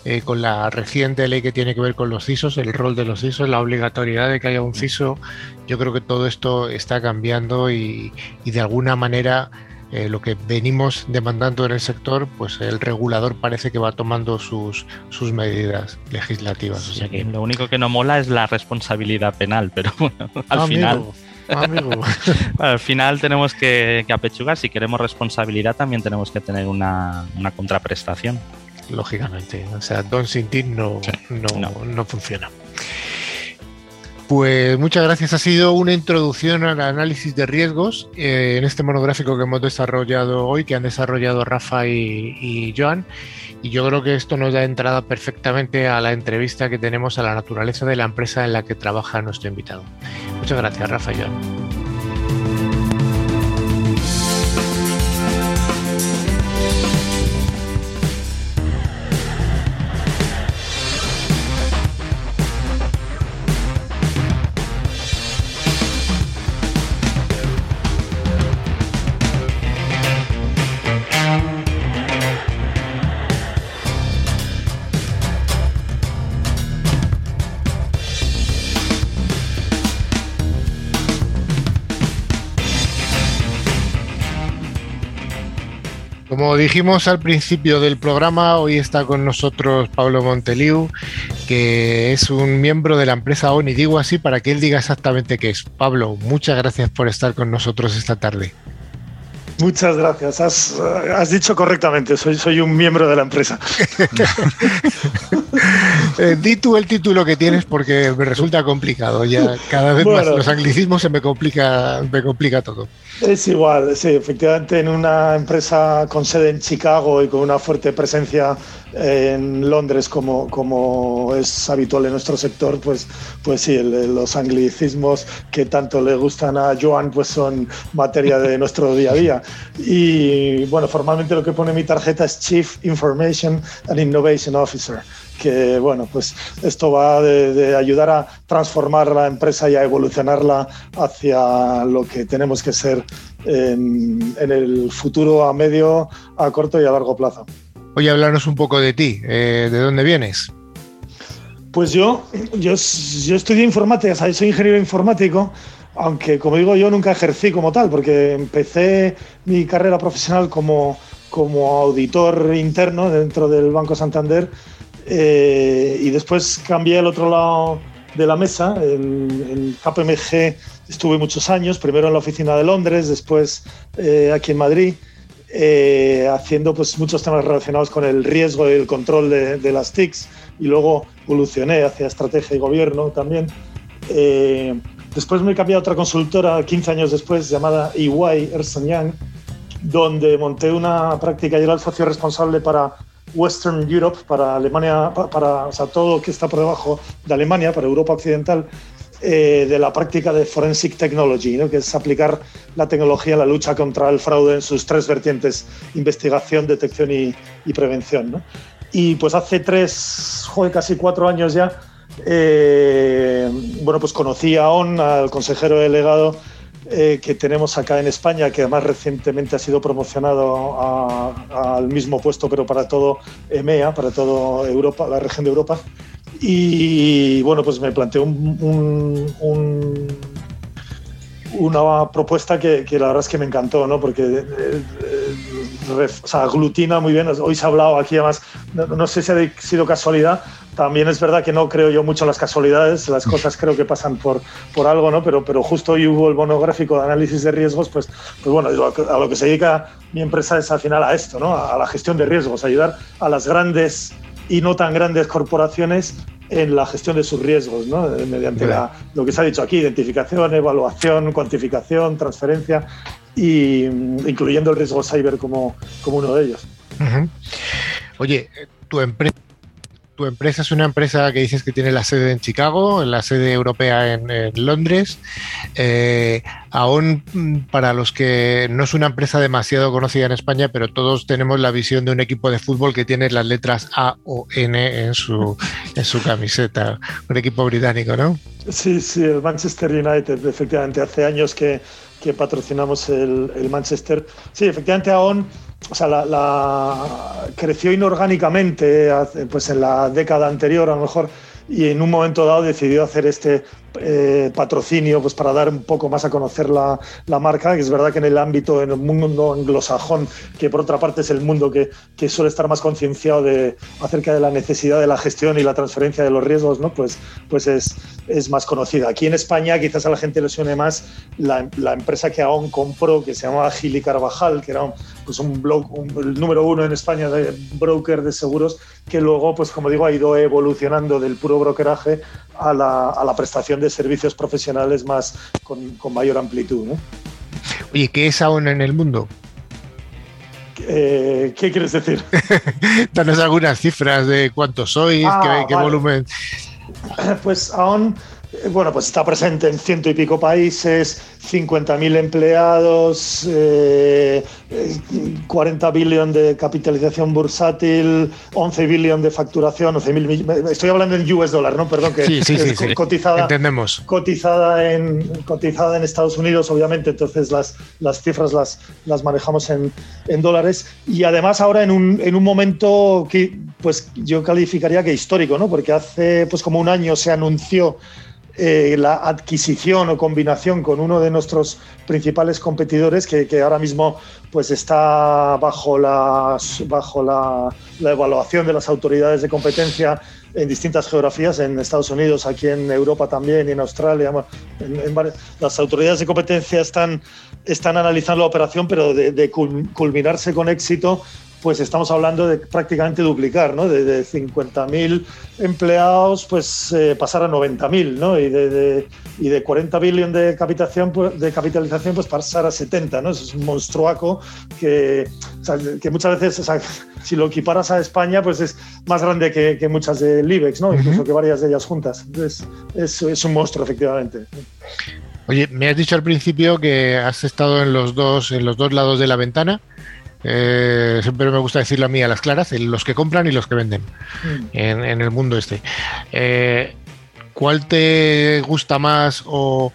eh, con la reciente ley que tiene que ver con los CISOs, el rol de los CISOs, la obligatoriedad de que haya un CISO. Yo creo que todo esto está cambiando y, de alguna manera eh, lo que venimos demandando en el sector, pues el regulador parece que va tomando sus, sus medidas legislativas. O sea que... Lo único que no mola es la responsabilidad penal, pero bueno, al final... al final tenemos que, apechugar. Si queremos responsabilidad, también tenemos que tener una, contraprestación. Lógicamente. O sea, Don Sin no, no, funciona. Pues muchas gracias. Ha sido una introducción al análisis de riesgos eh, en este monográfico que hemos desarrollado hoy, que han desarrollado Rafa y, y Joan. Y yo creo que esto nos da entrada perfectamente a la entrevista que tenemos a la naturaleza de la empresa en la que trabaja nuestro invitado. Muchas gracias, Rafael. Como dijimos al principio del programa, hoy está con nosotros Pablo Monteliu, que es un miembro de la empresa ONI. Digo así para que él diga exactamente qué es. Pablo, muchas gracias por estar con nosotros esta tarde. Muchas gracias. Has, dicho correctamente, soy, soy un miembro de la empresa. Eh, di tú el título que tienes porque me resulta complicado. Ya cada vez más los anglicismos se me complica, me complica todo. Es igual, sí, efectivamente en una empresa con sede en Chicago y con una fuerte presencia en Londres como, como es habitual en nuestro sector, pues, pues sí, los anglicismos que tanto le gustan a Joan pues son materia de nuestro día a día. Y bueno, formalmente lo que pone mi tarjeta es Chief Information and Innovation Officer que bueno, pues esto va de, ayudar a transformar la empresa y a evolucionarla hacia lo que tenemos que ser en, el futuro a medio, a corto y a largo plazo. Oye, hablarnos un poco de ti, eh, ¿de dónde vienes? Pues yo, yo, yo estudié informática, soy ingeniero informático, aunque como digo yo nunca ejercí como tal, porque empecé mi carrera profesional como, como auditor interno dentro del Banco Santander eh, y después cambié al otro lado de la mesa. En, KPMG estuve muchos años, primero en la oficina de Londres, después eh, aquí en Madrid, eh, haciendo pues, muchos temas relacionados con el riesgo y el control de, las TICs. Y luego evolucioné hacia estrategia y gobierno también. después me cambié a otra consultora 15 años después llamada EY, Ernst Young, donde monté una práctica y era el socio responsable para Western Europe, para Alemania, para, o sea, todo lo que está por debajo de Alemania, para Europa Occidental, eh, de la práctica de Forensic Technology, ¿no? que es aplicar la tecnología a la lucha contra el fraude en sus tres vertientes, investigación, detección y, prevención. ¿no? Y pues hace tres, joder, casi cuatro años ya, eh, bueno, pues conocí a ON, al consejero delegado eh, que tenemos acá en España, que además recientemente ha sido promocionado al mismo puesto, pero para todo EMEA, para toda Europa, la región de Europa. Y bueno, pues me planteó un, una propuesta que, la verdad es que me encantó, ¿no? Porque eh, eh, aglutina muy bien. Hoy se ha hablado aquí, además, no, sé si ha sido casualidad. También es verdad que no creo yo mucho en las casualidades, las cosas creo que pasan por, por algo, ¿no? Pero, pero justo hoy hubo el monográfico de análisis de riesgos, pues, pues bueno, a lo que se dedica mi empresa es al final a esto, ¿no? A la gestión de riesgos, ayudar a las grandes y no tan grandes corporaciones en la gestión de sus riesgos, ¿no? Eh, mediante lo que se ha dicho aquí, identificación, evaluación, cuantificación, transferencia, y, mm, incluyendo el riesgo cyber como, como uno de ellos. Oye, tu empresa tu empresa es una empresa que dices que tiene la sede en Chicago, la sede europea en, Londres. Eh, aún mm, para los que no es una empresa demasiado conocida en España, pero todos tenemos la visión de un equipo de fútbol que tiene las letras A o N en su, camiseta. Un equipo británico, ¿no? Sí, sí, el Manchester United, efectivamente. Hace años que, patrocinamos el, el Manchester. Sí, efectivamente, AON o sea, la, creció inorgánicamente pues en la década anterior, a lo mejor, y en un momento dado decidió hacer este eh, patrocinio pues para dar un poco más a conocer la, la, marca, que es verdad que en el ámbito, en el mundo anglosajón, que por otra parte es el mundo que, que suele estar más concienciado de, acerca de la necesidad de la gestión y la transferencia de los riesgos, ¿no? pues, pues es, es más conocida. Aquí en España quizás a la gente le suene más la, la empresa que aún compró, que se llamaba Gili Carvajal, que era un, pues un blog, el número uno en España de broker de seguros, que luego, pues como digo, ha ido evolucionando del puro brokeraje a la, a la prestación de servicios profesionales más con, con mayor amplitud. ¿no? Oye, ¿qué es aún en el mundo? Eh, ¿Qué quieres decir? Danos algunas cifras de cuántos sois, ah, qué, volumen. Pues aún bueno, pues está presente en ciento y pico países, 50.000 empleados, 40 eh, billones de capitalización bursátil, 11 billones de facturación, 11 estoy hablando en US dólar, ¿no? Perdón, que sí, sí, sí, cotizada, Entendemos. Cotizada en, cotizada en Estados Unidos, obviamente, entonces las, las cifras las, las manejamos en, en dólares y además ahora en un, en un momento que pues yo calificaría que histórico, ¿no? Porque hace pues como un año se anunció eh, la adquisición o combinación con uno de nuestros principales competidores que, ahora mismo pues está bajo, las, bajo la, evaluación de las autoridades de competencia en distintas geografías, en Estados Unidos, aquí en Europa también en Australia. las autoridades de competencia están, están analizando la operación, pero de culminarse con éxito, pues estamos hablando de prácticamente duplicar, ¿no? De, de 50.000 empleados, pues eh, pasar a 90.000, ¿no? Y de, y de 40 billones de capitalización, pues, de capitalización, pues pasar a 70, ¿no? Eso es un monstruaco que, que muchas veces, si lo equiparas a España, pues es más grande que, muchas del IBEX, ¿no? Incluso que varias de ellas juntas. Entonces, es, es un monstruo, efectivamente. Oye, me has dicho al principio que has estado en los dos, en los dos lados de la ventana. Eh, siempre me gusta decirlo a mí a las claras, los que compran y los que venden mm. en, el mundo este. Eh, ¿Cuál te gusta más o,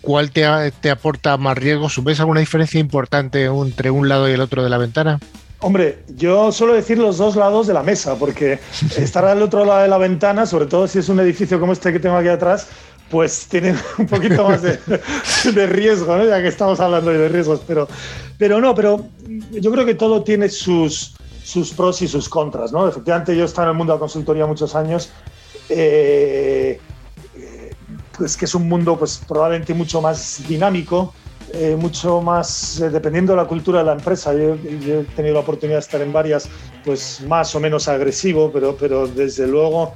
cuál te, te, aporta más riesgo? ¿Ves alguna diferencia importante entre un lado y el otro de la ventana? Hombre, yo suelo decir los dos lados de la mesa, porque estar al otro lado de la ventana, sobre todo si es un edificio como este que tengo aquí atrás, pues tienen un poquito más de, riesgo, ya que estamos hablando de riesgos, pero, pero no, pero yo creo que todo tiene sus, pros y sus contras. ¿no? Efectivamente, yo he estado en el mundo de la consultoría muchos años, eh, pues que es un mundo pues, probablemente mucho más dinámico, eh, mucho más, eh, dependiendo de la cultura de la empresa. Yo, he tenido la oportunidad de estar en varias, pues más o menos agresivo, pero, pero desde luego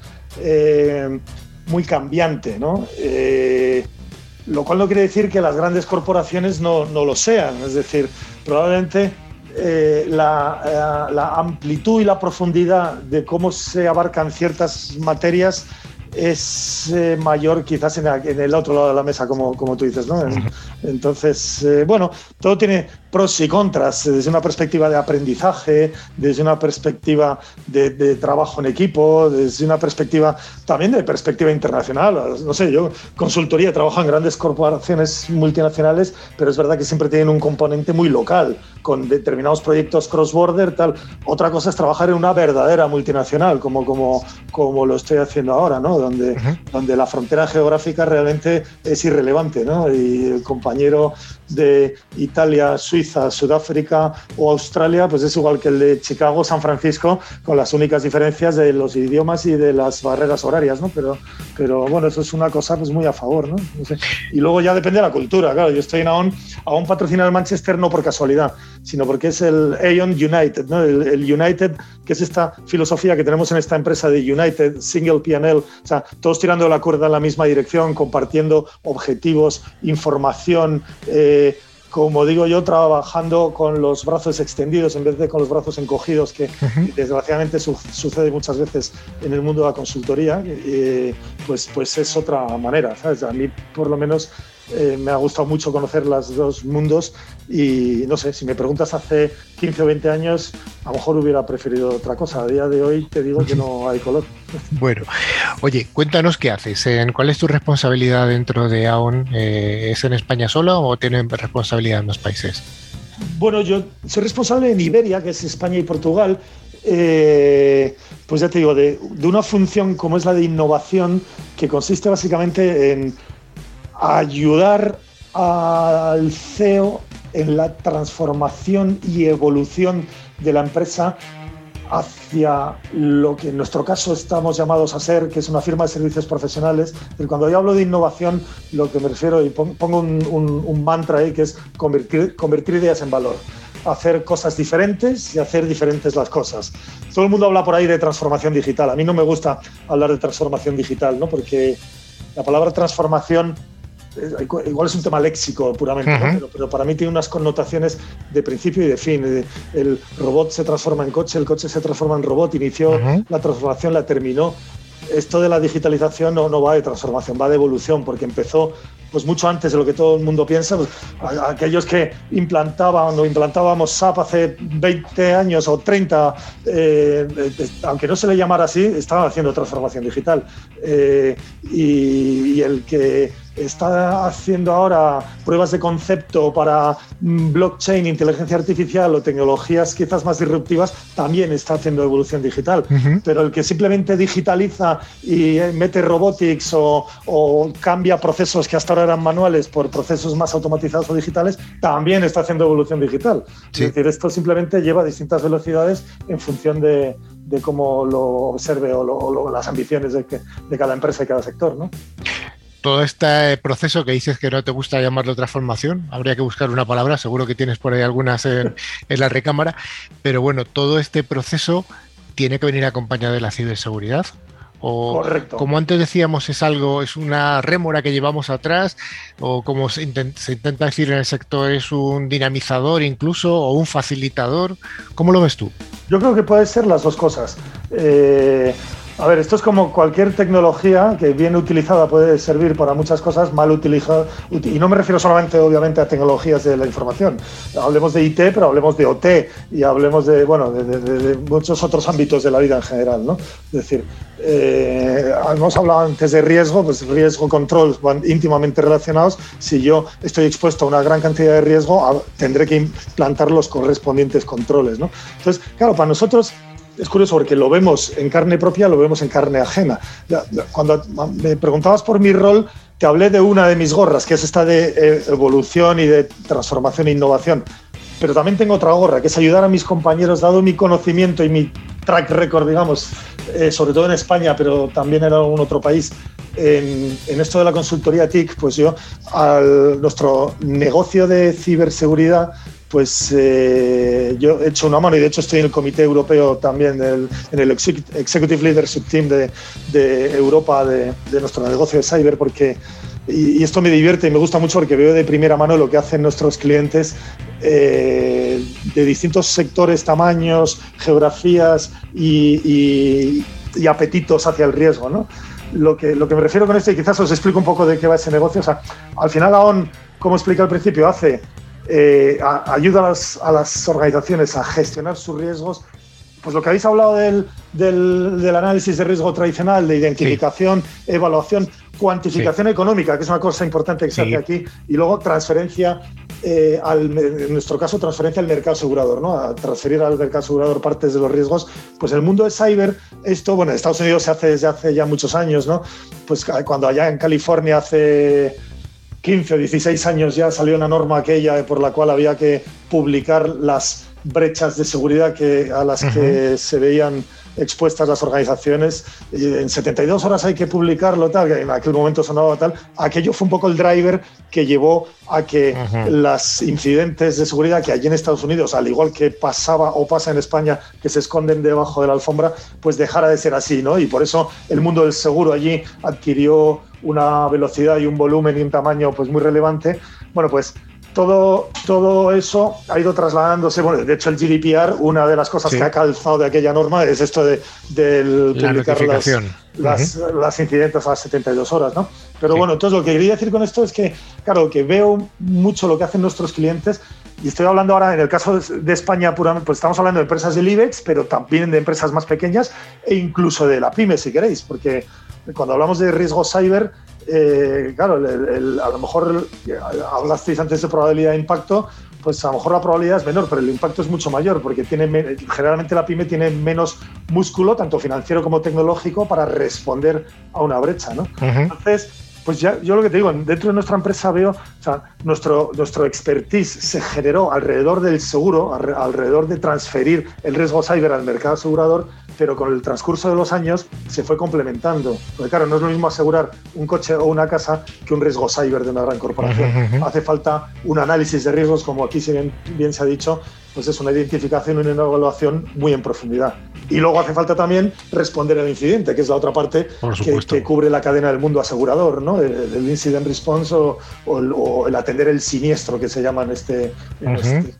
muy cambiante, ¿no? Eh, lo cual no quiere decir que las grandes corporaciones no, no lo sean, es decir, probablemente eh, la, eh, la, amplitud y la profundidad de cómo se abarcan ciertas materias es mayor quizás en, el otro lado de la mesa, como, como tú dices, ¿no? Entonces, eh, bueno, todo tiene pros y contras desde una perspectiva de aprendizaje, desde una perspectiva de, trabajo en equipo, desde una perspectiva también de perspectiva internacional. No sé, yo consultoría, trabajo en grandes corporaciones multinacionales, pero es verdad que siempre tienen un componente muy local, con determinados proyectos cross-border, tal. Otra cosa es trabajar en una verdadera multinacional, como, como, como lo estoy haciendo ahora, ¿no? Donde, donde la frontera geográfica realmente es irrelevante, ¿no? Y el compañero de Italia, Suiza, Sudáfrica o Australia, pues es igual que el de Chicago, San Francisco, con las únicas diferencias de los idiomas y de las barreras horarias, ¿no? Pero, pero bueno, eso es una cosa pues muy a favor, ¿no? Y luego ya depende de la cultura, claro. Yo estoy en AON, AON patrocina el Manchester no por casualidad, sino porque es el Aon United, ¿no? El, el, United, que es esta filosofía que tenemos en esta empresa de United, Single PNL, o sea, todos tirando la cuerda en la misma dirección, compartiendo objetivos, información, eh, como digo yo, trabajando con los brazos extendidos en vez de con los brazos encogidos, que desgraciadamente sucede muchas veces en el mundo de la consultoría, eh, pues, pues es otra manera. ¿sabes? A mí, por lo menos, eh, me ha gustado mucho conocer los dos mundos y no sé, si me preguntas hace 15 o 20 años, a lo mejor hubiera preferido otra cosa. A día de hoy te digo que no hay color. Bueno, oye, cuéntanos qué haces. ¿Cuál es tu responsabilidad dentro de AON? Eh, ¿Es en España solo o tienen responsabilidad en los países? Bueno, yo soy responsable en Iberia, que es España y Portugal. Eh, pues ya te digo, de, una función como es la de innovación, que consiste básicamente en ayudar al CEO en la transformación y evolución de la empresa hacia lo que en nuestro caso estamos llamados a ser, que es una firma de servicios profesionales. Pero cuando yo hablo de innovación, lo que me refiero, y pongo un, mantra ahí, que es convertir, convertir ideas en valor hacer cosas diferentes y hacer diferentes las cosas. Todo el mundo habla por ahí de transformación digital. A mí no me gusta hablar de transformación digital, ¿no? porque la palabra transformación igual es un tema léxico puramente, pero, para mí tiene unas connotaciones de principio y de fin. El robot se transforma en coche, el coche se transforma en robot, inició la transformación, la terminó. Esto de la digitalización no, no va de transformación, va de evolución, porque empezó pues mucho antes de lo que todo el mundo piensa. Pues, aquellos que implantaban o implantábamos SAP hace 20 años o 30, eh, eh, aunque no se le llamara así, estaban haciendo transformación digital. Eh, y, el que está haciendo ahora pruebas de concepto para mm, blockchain, inteligencia artificial o tecnologías quizás más disruptivas, también está haciendo evolución digital. Pero el que simplemente digitaliza y mete robotics o, o cambia procesos que hasta ahora eran manuales por procesos más automatizados o digitales, también está haciendo evolución digital. Es decir, esto simplemente lleva a distintas velocidades en función de, cómo lo observe o, las ambiciones de, de, cada empresa y cada sector. ¿no? Todo este proceso que dices que no te gusta llamarlo transformación, habría que buscar una palabra, seguro que tienes por ahí algunas en, en, la recámara, pero bueno, todo este proceso tiene que venir acompañado de la ciberseguridad. O, como antes decíamos, es algo, es una rémora que llevamos atrás, o como se, intenta decir en el sector, es un dinamizador incluso, o un facilitador. ¿Cómo lo ves tú? Yo creo que puede ser las dos cosas. Eh, a ver, esto es como cualquier tecnología que bien utilizada puede servir para muchas cosas, mal utilizada, y no me refiero solamente obviamente a tecnologías de la información, hablemos de IT, pero hablemos de OT y hablemos de, bueno, de, muchos otros ámbitos de la vida en general, ¿no? Es decir, eh, hemos hablado antes de riesgo, pues riesgo, control van íntimamente relacionados. Si yo estoy expuesto a una gran cantidad de riesgo, tendré que implantar los correspondientes controles, ¿no? Entonces, claro, para nosotros es curioso porque lo vemos en carne propia, lo vemos en carne ajena. Cuando me preguntabas por mi rol, te hablé de una de mis gorras, que es esta de eh, evolución y de transformación e innovación. Pero también tengo otra gorra, que es ayudar a mis compañeros, dado mi conocimiento y mi track record, digamos, eh, sobre todo en España, pero también en algún otro país, en, en, esto de la consultoría TIC, pues yo, al nuestro negocio de ciberseguridad, pues eh, yo he hecho una mano y de hecho estoy en el Comité Europeo también, en el Executive Leadership Team de, Europa de, nuestro negocio de cyber, porque, y, esto me divierte y me gusta mucho porque veo de primera mano lo que hacen nuestros clientes eh, de distintos sectores, tamaños, geografías y, apetitos hacia el riesgo. ¿no? Lo, que, lo que me refiero con esto, y quizás os explico un poco de qué va ese negocio, o sea, al final AON como expliqué al principio, hace eh, ayuda a las, a las, organizaciones a gestionar sus riesgos pues lo que habéis hablado del, del, análisis de riesgo tradicional, de identificación, evaluación, cuantificación económica, que es una cosa importante que se hace aquí, y luego transferencia, eh, al, en nuestro caso, transferencia al mercado asegurador, ¿no? A transferir al mercado asegurador partes de los riesgos. Pues el mundo de cyber, esto, bueno, en Estados Unidos se hace desde hace ya muchos años, ¿no? Pues cuando allá en California hace 15 o 16 años ya salió una norma aquella por la cual había que publicar las brechas de seguridad que, a las que se veían expuestas las organizaciones. En 72 horas hay que publicarlo, tal, que en aquel momento sonaba tal. Aquello fue un poco el driver que llevó a que los incidentes de seguridad que allí en Estados Unidos, al igual que pasaba o pasa en España, que se esconden debajo de la alfombra, pues dejara de ser así, ¿no? Y por eso el mundo del seguro allí adquirió una velocidad y un volumen y un tamaño pues muy relevante. Bueno, pues todo, todo eso ha ido trasladándose. Bueno, de hecho, el GDPR, una de las cosas que ha calzado de aquella norma es esto de del publicar las, las, incidentes a las 72 horas, ¿no? Pero bueno, entonces lo que quería decir con esto es que, claro, que veo mucho lo que hacen nuestros clientes y estoy hablando ahora, en el caso de España, puramente, pues estamos hablando de empresas del IBEX, pero también de empresas más pequeñas e incluso de la pyme, si queréis, porque cuando hablamos de riesgo cyber, eh, claro, a lo mejor hablasteis antes de probabilidad de impacto, pues a lo mejor la probabilidad es menor, pero el impacto es mucho mayor, porque tiene, generalmente la pyme tiene menos músculo, tanto financiero como tecnológico, para responder a una brecha. ¿no? Entonces, pues ya, yo lo que te digo, dentro de nuestra empresa veo, o sea, nuestro, nuestro expertise se generó alrededor del seguro, alrededor de transferir el riesgo cyber al mercado asegurador, pero con el transcurso de los años se fue complementando. Porque claro, no es lo mismo asegurar un coche o una casa que un riesgo cyber de una gran corporación. Hace falta un análisis de riesgos, como aquí bien, bien se ha dicho, pues es una identificación y una evaluación muy en profundidad. Y luego hace falta también responder al incidente, que es la otra parte que, cubre la cadena del mundo asegurador, ¿no? El, incident response o, el atender el siniestro que se llama en este, este,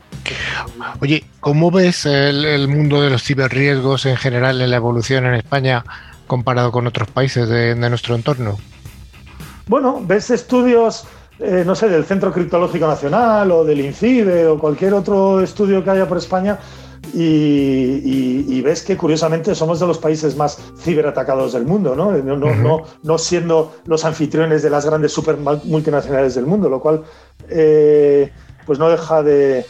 Oye, ¿cómo ves el, mundo de los ciberriesgos en general en la evolución en España comparado con otros países de nuestro entorno? Bueno, ves estudios eh, no sé, del Centro Criptológico Nacional o del INCIBE o cualquier otro estudio que haya por España y, ves que curiosamente somos de los países más ciberatacados del mundo, ¿no? No, siendo los anfitriones de las grandes super multinacionales del mundo, lo cual eh, pues no deja de,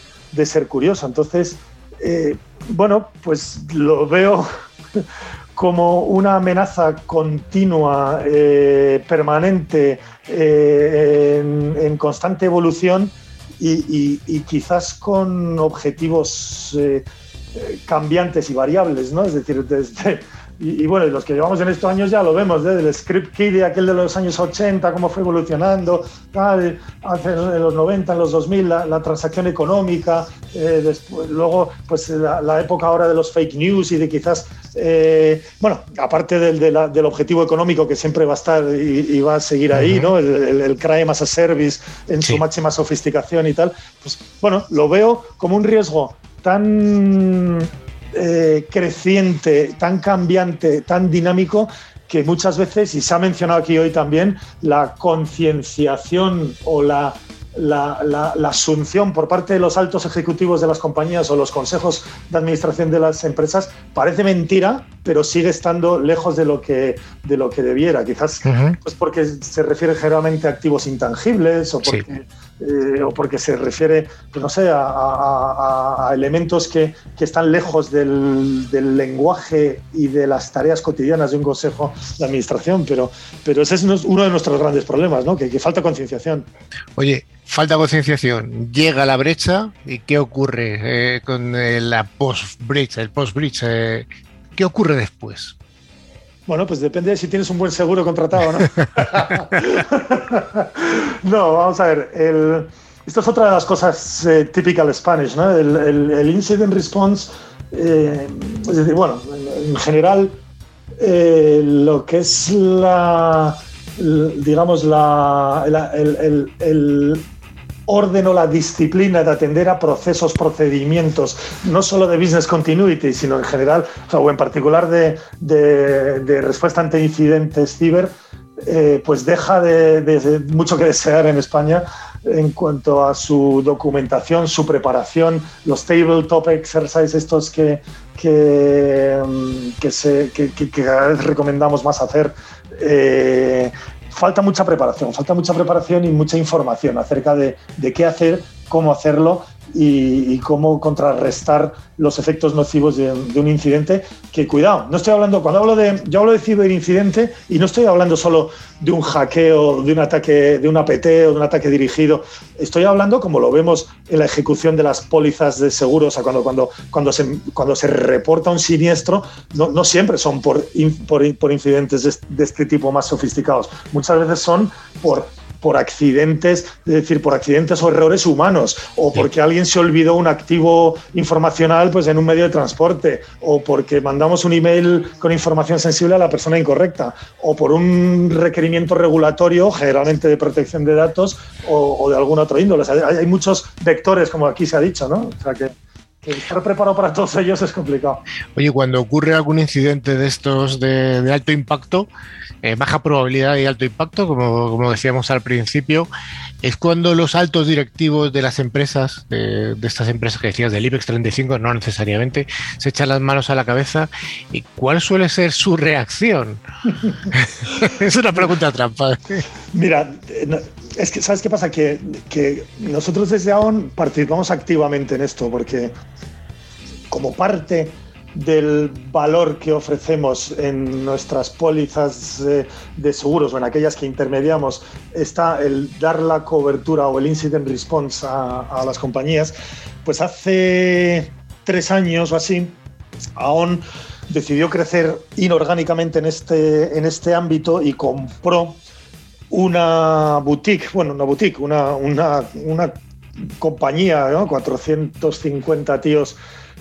ser curioso. Entonces, eh, bueno, pues lo veo como una amenaza continua, eh, permanente, eh, en, constante evolución y, quizás con objetivos eh, cambiantes y variables, ¿no? Es decir, desde y, bueno, los que llevamos en estos años ya lo vemos, desde el script kid aquel de los años 80, cómo fue evolucionando, tal, hace, en los 90, en los 2000, la, transacción económica, después, luego pues la, época ahora de los fake news y de quizás, eh, bueno, aparte del, del, objetivo económico que siempre va a estar y, va a seguir ahí, ¿no? El, el, crime as a service en su máxima sofisticación y tal, pues bueno, lo veo como un riesgo tan eh, creciente, tan cambiante, tan dinámico, que muchas veces, y se ha mencionado aquí hoy también, la concienciación o la, la, asunción por parte de los altos ejecutivos de las compañías o los consejos de administración de las empresas parece mentira, pero sigue estando lejos de lo que, de lo que debiera. Quizás pues porque se refiere generalmente a activos intangibles o porque... Eh, o porque se refiere, pues no sé, a, elementos que, están lejos del, lenguaje y de las tareas cotidianas de un consejo de administración, pero, pero ese es uno de nuestros grandes problemas, ¿no? que, falta concienciación. Oye, falta concienciación, llega la brecha y ¿qué ocurre eh, con eh, la post-breach, el post-breach? ¿Qué ocurre después? Bueno, pues depende de si tienes un buen seguro contratado, ¿no? no, vamos a ver. esto es otra de las cosas eh, típicas Spanish, ¿no? El, incident response, eh, es decir, bueno, en, general, eh, lo que es la, digamos, la, el, orden o la disciplina de atender a procesos, procedimientos, no solo de business continuity, sino en general, o, en particular de, respuesta ante incidentes ciber, eh, pues deja de, mucho que desear en España en cuanto a su documentación, su preparación, los tabletop exercises estos que, que, que, se, cada vez recomendamos más hacer. Eh, falta mucha preparación, falta mucha preparación y mucha información acerca de, qué hacer, cómo hacerlo y, cómo contrarrestar los efectos nocivos de, un incidente. Que cuidado, no estoy hablando, cuando hablo de, yo hablo de ciberincidente y no estoy hablando solo de un hackeo, de un ataque, de un APT o de un ataque dirigido. Estoy hablando, como lo vemos en la ejecución de las pólizas de seguros, o sea, cuando, cuando, cuando, se, cuando se reporta un siniestro, no, no siempre son por, por, por incidentes de, de este tipo más sofisticados. Muchas veces son por por accidentes, es decir, por accidentes o errores humanos, o porque alguien se olvidó un activo informacional pues, en un medio de transporte, o porque mandamos un email con información sensible a la persona incorrecta, o por un requerimiento regulatorio, generalmente de protección de datos, o, de algún otro índole. hay, muchos vectores, como aquí se ha dicho, ¿no? O sea que estar preparado para todos ellos es complicado. Oye, cuando ocurre algún incidente de estos de, alto impacto, eh, baja probabilidad y alto impacto, como, como, decíamos al principio, es cuando los altos directivos de las empresas, de, estas empresas que decías del IBEX 35, no necesariamente, se echan las manos a la cabeza. ¿Y cuál suele ser su reacción? es una pregunta trampa. Mira, es que, ¿sabes qué pasa? Que, nosotros desde AON participamos activamente en esto, porque como parte del valor que ofrecemos en nuestras pólizas de, seguros o en aquellas que intermediamos está el dar la cobertura o el incident response a, las compañías, pues hace tres años o así, AON decidió crecer inorgánicamente en este, en este ámbito y compró una boutique, bueno, una boutique, una, una, una compañía, ¿no? 450 tíos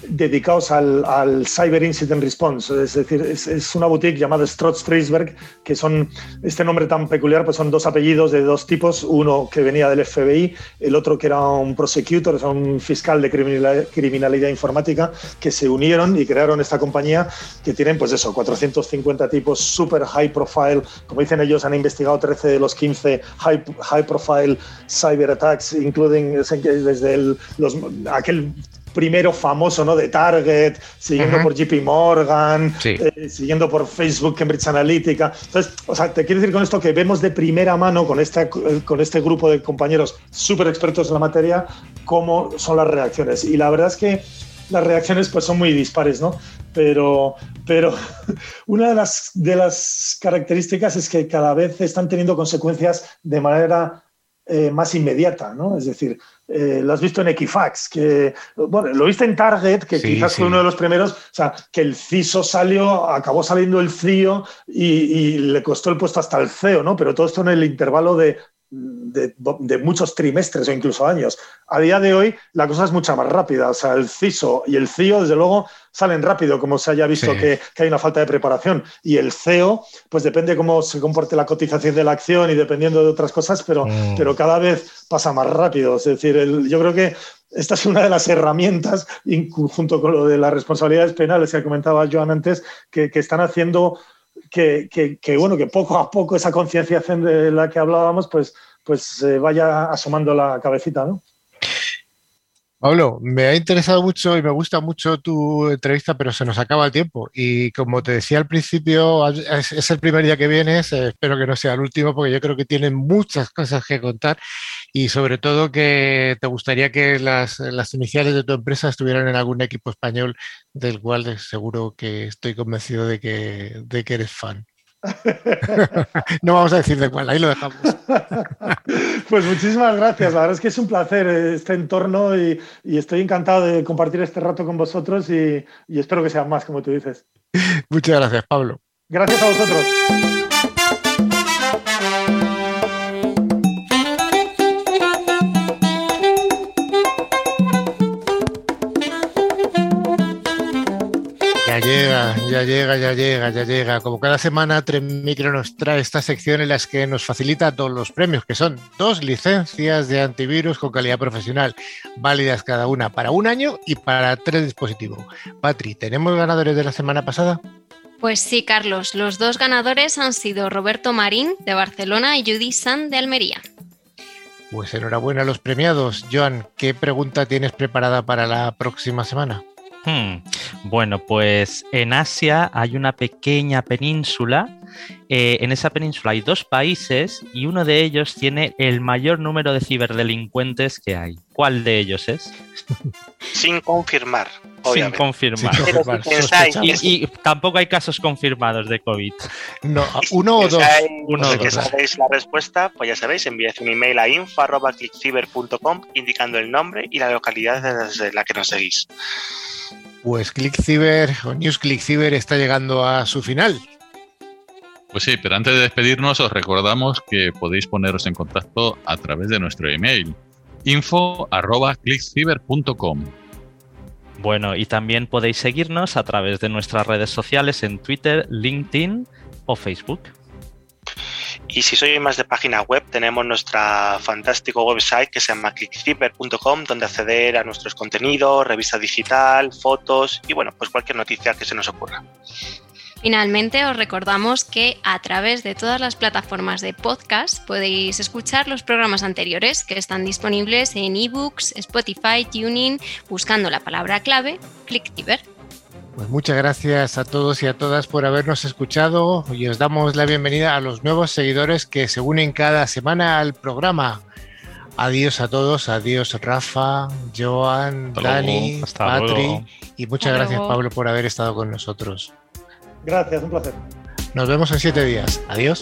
dedicados al, al, Cyber Incident Response, es decir, es, una boutique llamada Strotz Friesberg, que son, este nombre tan peculiar, pues son dos apellidos de dos tipos, uno que venía del FBI, el otro que era un prosecutor, o sea, un fiscal de criminalidad, criminalidad informática, que se unieron y crearon esta compañía que tienen, pues eso, 450 tipos super high profile, como dicen ellos, han investigado 13 de los 15 high, high profile cyber attacks, including desde el, los, aquel primero famoso, ¿no? De Target, siguiendo por JP Morgan, eh, siguiendo por Facebook, Cambridge Analytica. Entonces, o sea, te quiero decir con esto que vemos de primera mano con, esta, con este grupo de compañeros súper expertos en la materia cómo son las reacciones. Y la verdad es que las reacciones pues son muy dispares, ¿no? Pero, pero una de las, de las características es que cada vez están teniendo consecuencias de manera eh, más inmediata, ¿no? Es decir, eh, lo has visto en Equifax, que, bueno, lo viste en Target, que quizás fue uno de los primeros, o sea, que el CISO salió, acabó saliendo el CIO y, y, le costó el puesto hasta el CEO, ¿no? Pero todo esto en el intervalo de de, muchos trimestres o incluso años. A día de hoy la cosa es mucho más rápida. O sea, el CISO y el CIO, desde luego, salen rápido, como se haya visto que, hay una falta de preparación. Y el CEO, pues depende cómo se comporte la cotización de la acción y dependiendo de otras cosas, pero, mm. pero cada vez pasa más rápido. Es decir, yo creo que esta es una de las herramientas, junto con lo de las responsabilidades penales que comentaba Joan antes, que, que están haciendo que, bueno, que poco a poco esa concienciación de la que hablábamos, pues, pues se vaya asomando la cabecita, ¿no? Pablo, me ha interesado mucho y me gusta mucho tu entrevista, pero se nos acaba el tiempo. Y como te decía al principio, es, el primer día que vienes, eh, espero que no sea el último, porque yo creo que tienen muchas cosas que contar y sobre todo que te gustaría que las, las iniciales de tu empresa estuvieran en algún equipo español, del cual seguro que estoy convencido de que, de que eres fan. no vamos a decir de cuál, ahí lo dejamos. pues muchísimas gracias. La verdad es que es un placer este entorno y, estoy encantado de compartir este rato con vosotros y, y espero que sean más, como tú dices. Muchas gracias, Pablo. Gracias a vosotros. Llega, ya llega, ya llega, ya llega. Como cada semana, Micro nos trae esta sección en las que nos facilita todos los premios, que son dos licencias de antivirus con calidad profesional, válidas cada una para un año y para tres dispositivos. Patri, ¿tenemos ganadores de la semana pasada? Pues sí, Carlos. Los dos ganadores han sido Roberto Marín, de Barcelona, y Judy San, de Almería. Pues enhorabuena a los premiados. Joan, ¿qué pregunta tienes preparada para la próxima semana? Bueno, pues en Asia hay una pequeña península. Eh, en esa península hay dos países y uno de ellos tiene el mayor número de ciberdelincuentes que hay. ¿Cuál de ellos es? Sin confirmar, Sin confirmar. Sin. Y, y tampoco hay casos confirmados de COVID. No, uno o dos. pensáis Uno o que dos. sabéis la respuesta, pues ya sabéis, enviad un email a info.clickciber.com indicando el nombre y la localidad desde la que nos seguís. Pues ClickCiber o News ClickCiber está llegando a su final. Pues sí, pero antes de despedirnos os recordamos que podéis poneros en contacto a través de nuestro email info@clickciber.com. Bueno, y también podéis seguirnos a través de nuestras redes sociales en Twitter, LinkedIn o Facebook. Y si sois más de página web, tenemos nuestra fantástico website que se llama clickciber.com, donde acceder a nuestros contenidos, revista digital, fotos y bueno, pues cualquier noticia que se nos ocurra. Finalmente, os recordamos que a través de todas las plataformas de podcast podéis escuchar los programas anteriores que están disponibles en ebooks, Spotify, Tuning, buscando la palabra clave ClickTiver. Pues muchas gracias a todos y a todas por habernos escuchado y os damos la bienvenida a los nuevos seguidores que se unen cada semana al programa. Adiós a todos, adiós Rafa, Joan, Hasta Dani, luego, Patri luego. y muchas Hasta gracias luego. Pablo por haber estado con nosotros. Gracias, un placer. Nos vemos en siete días. Adiós.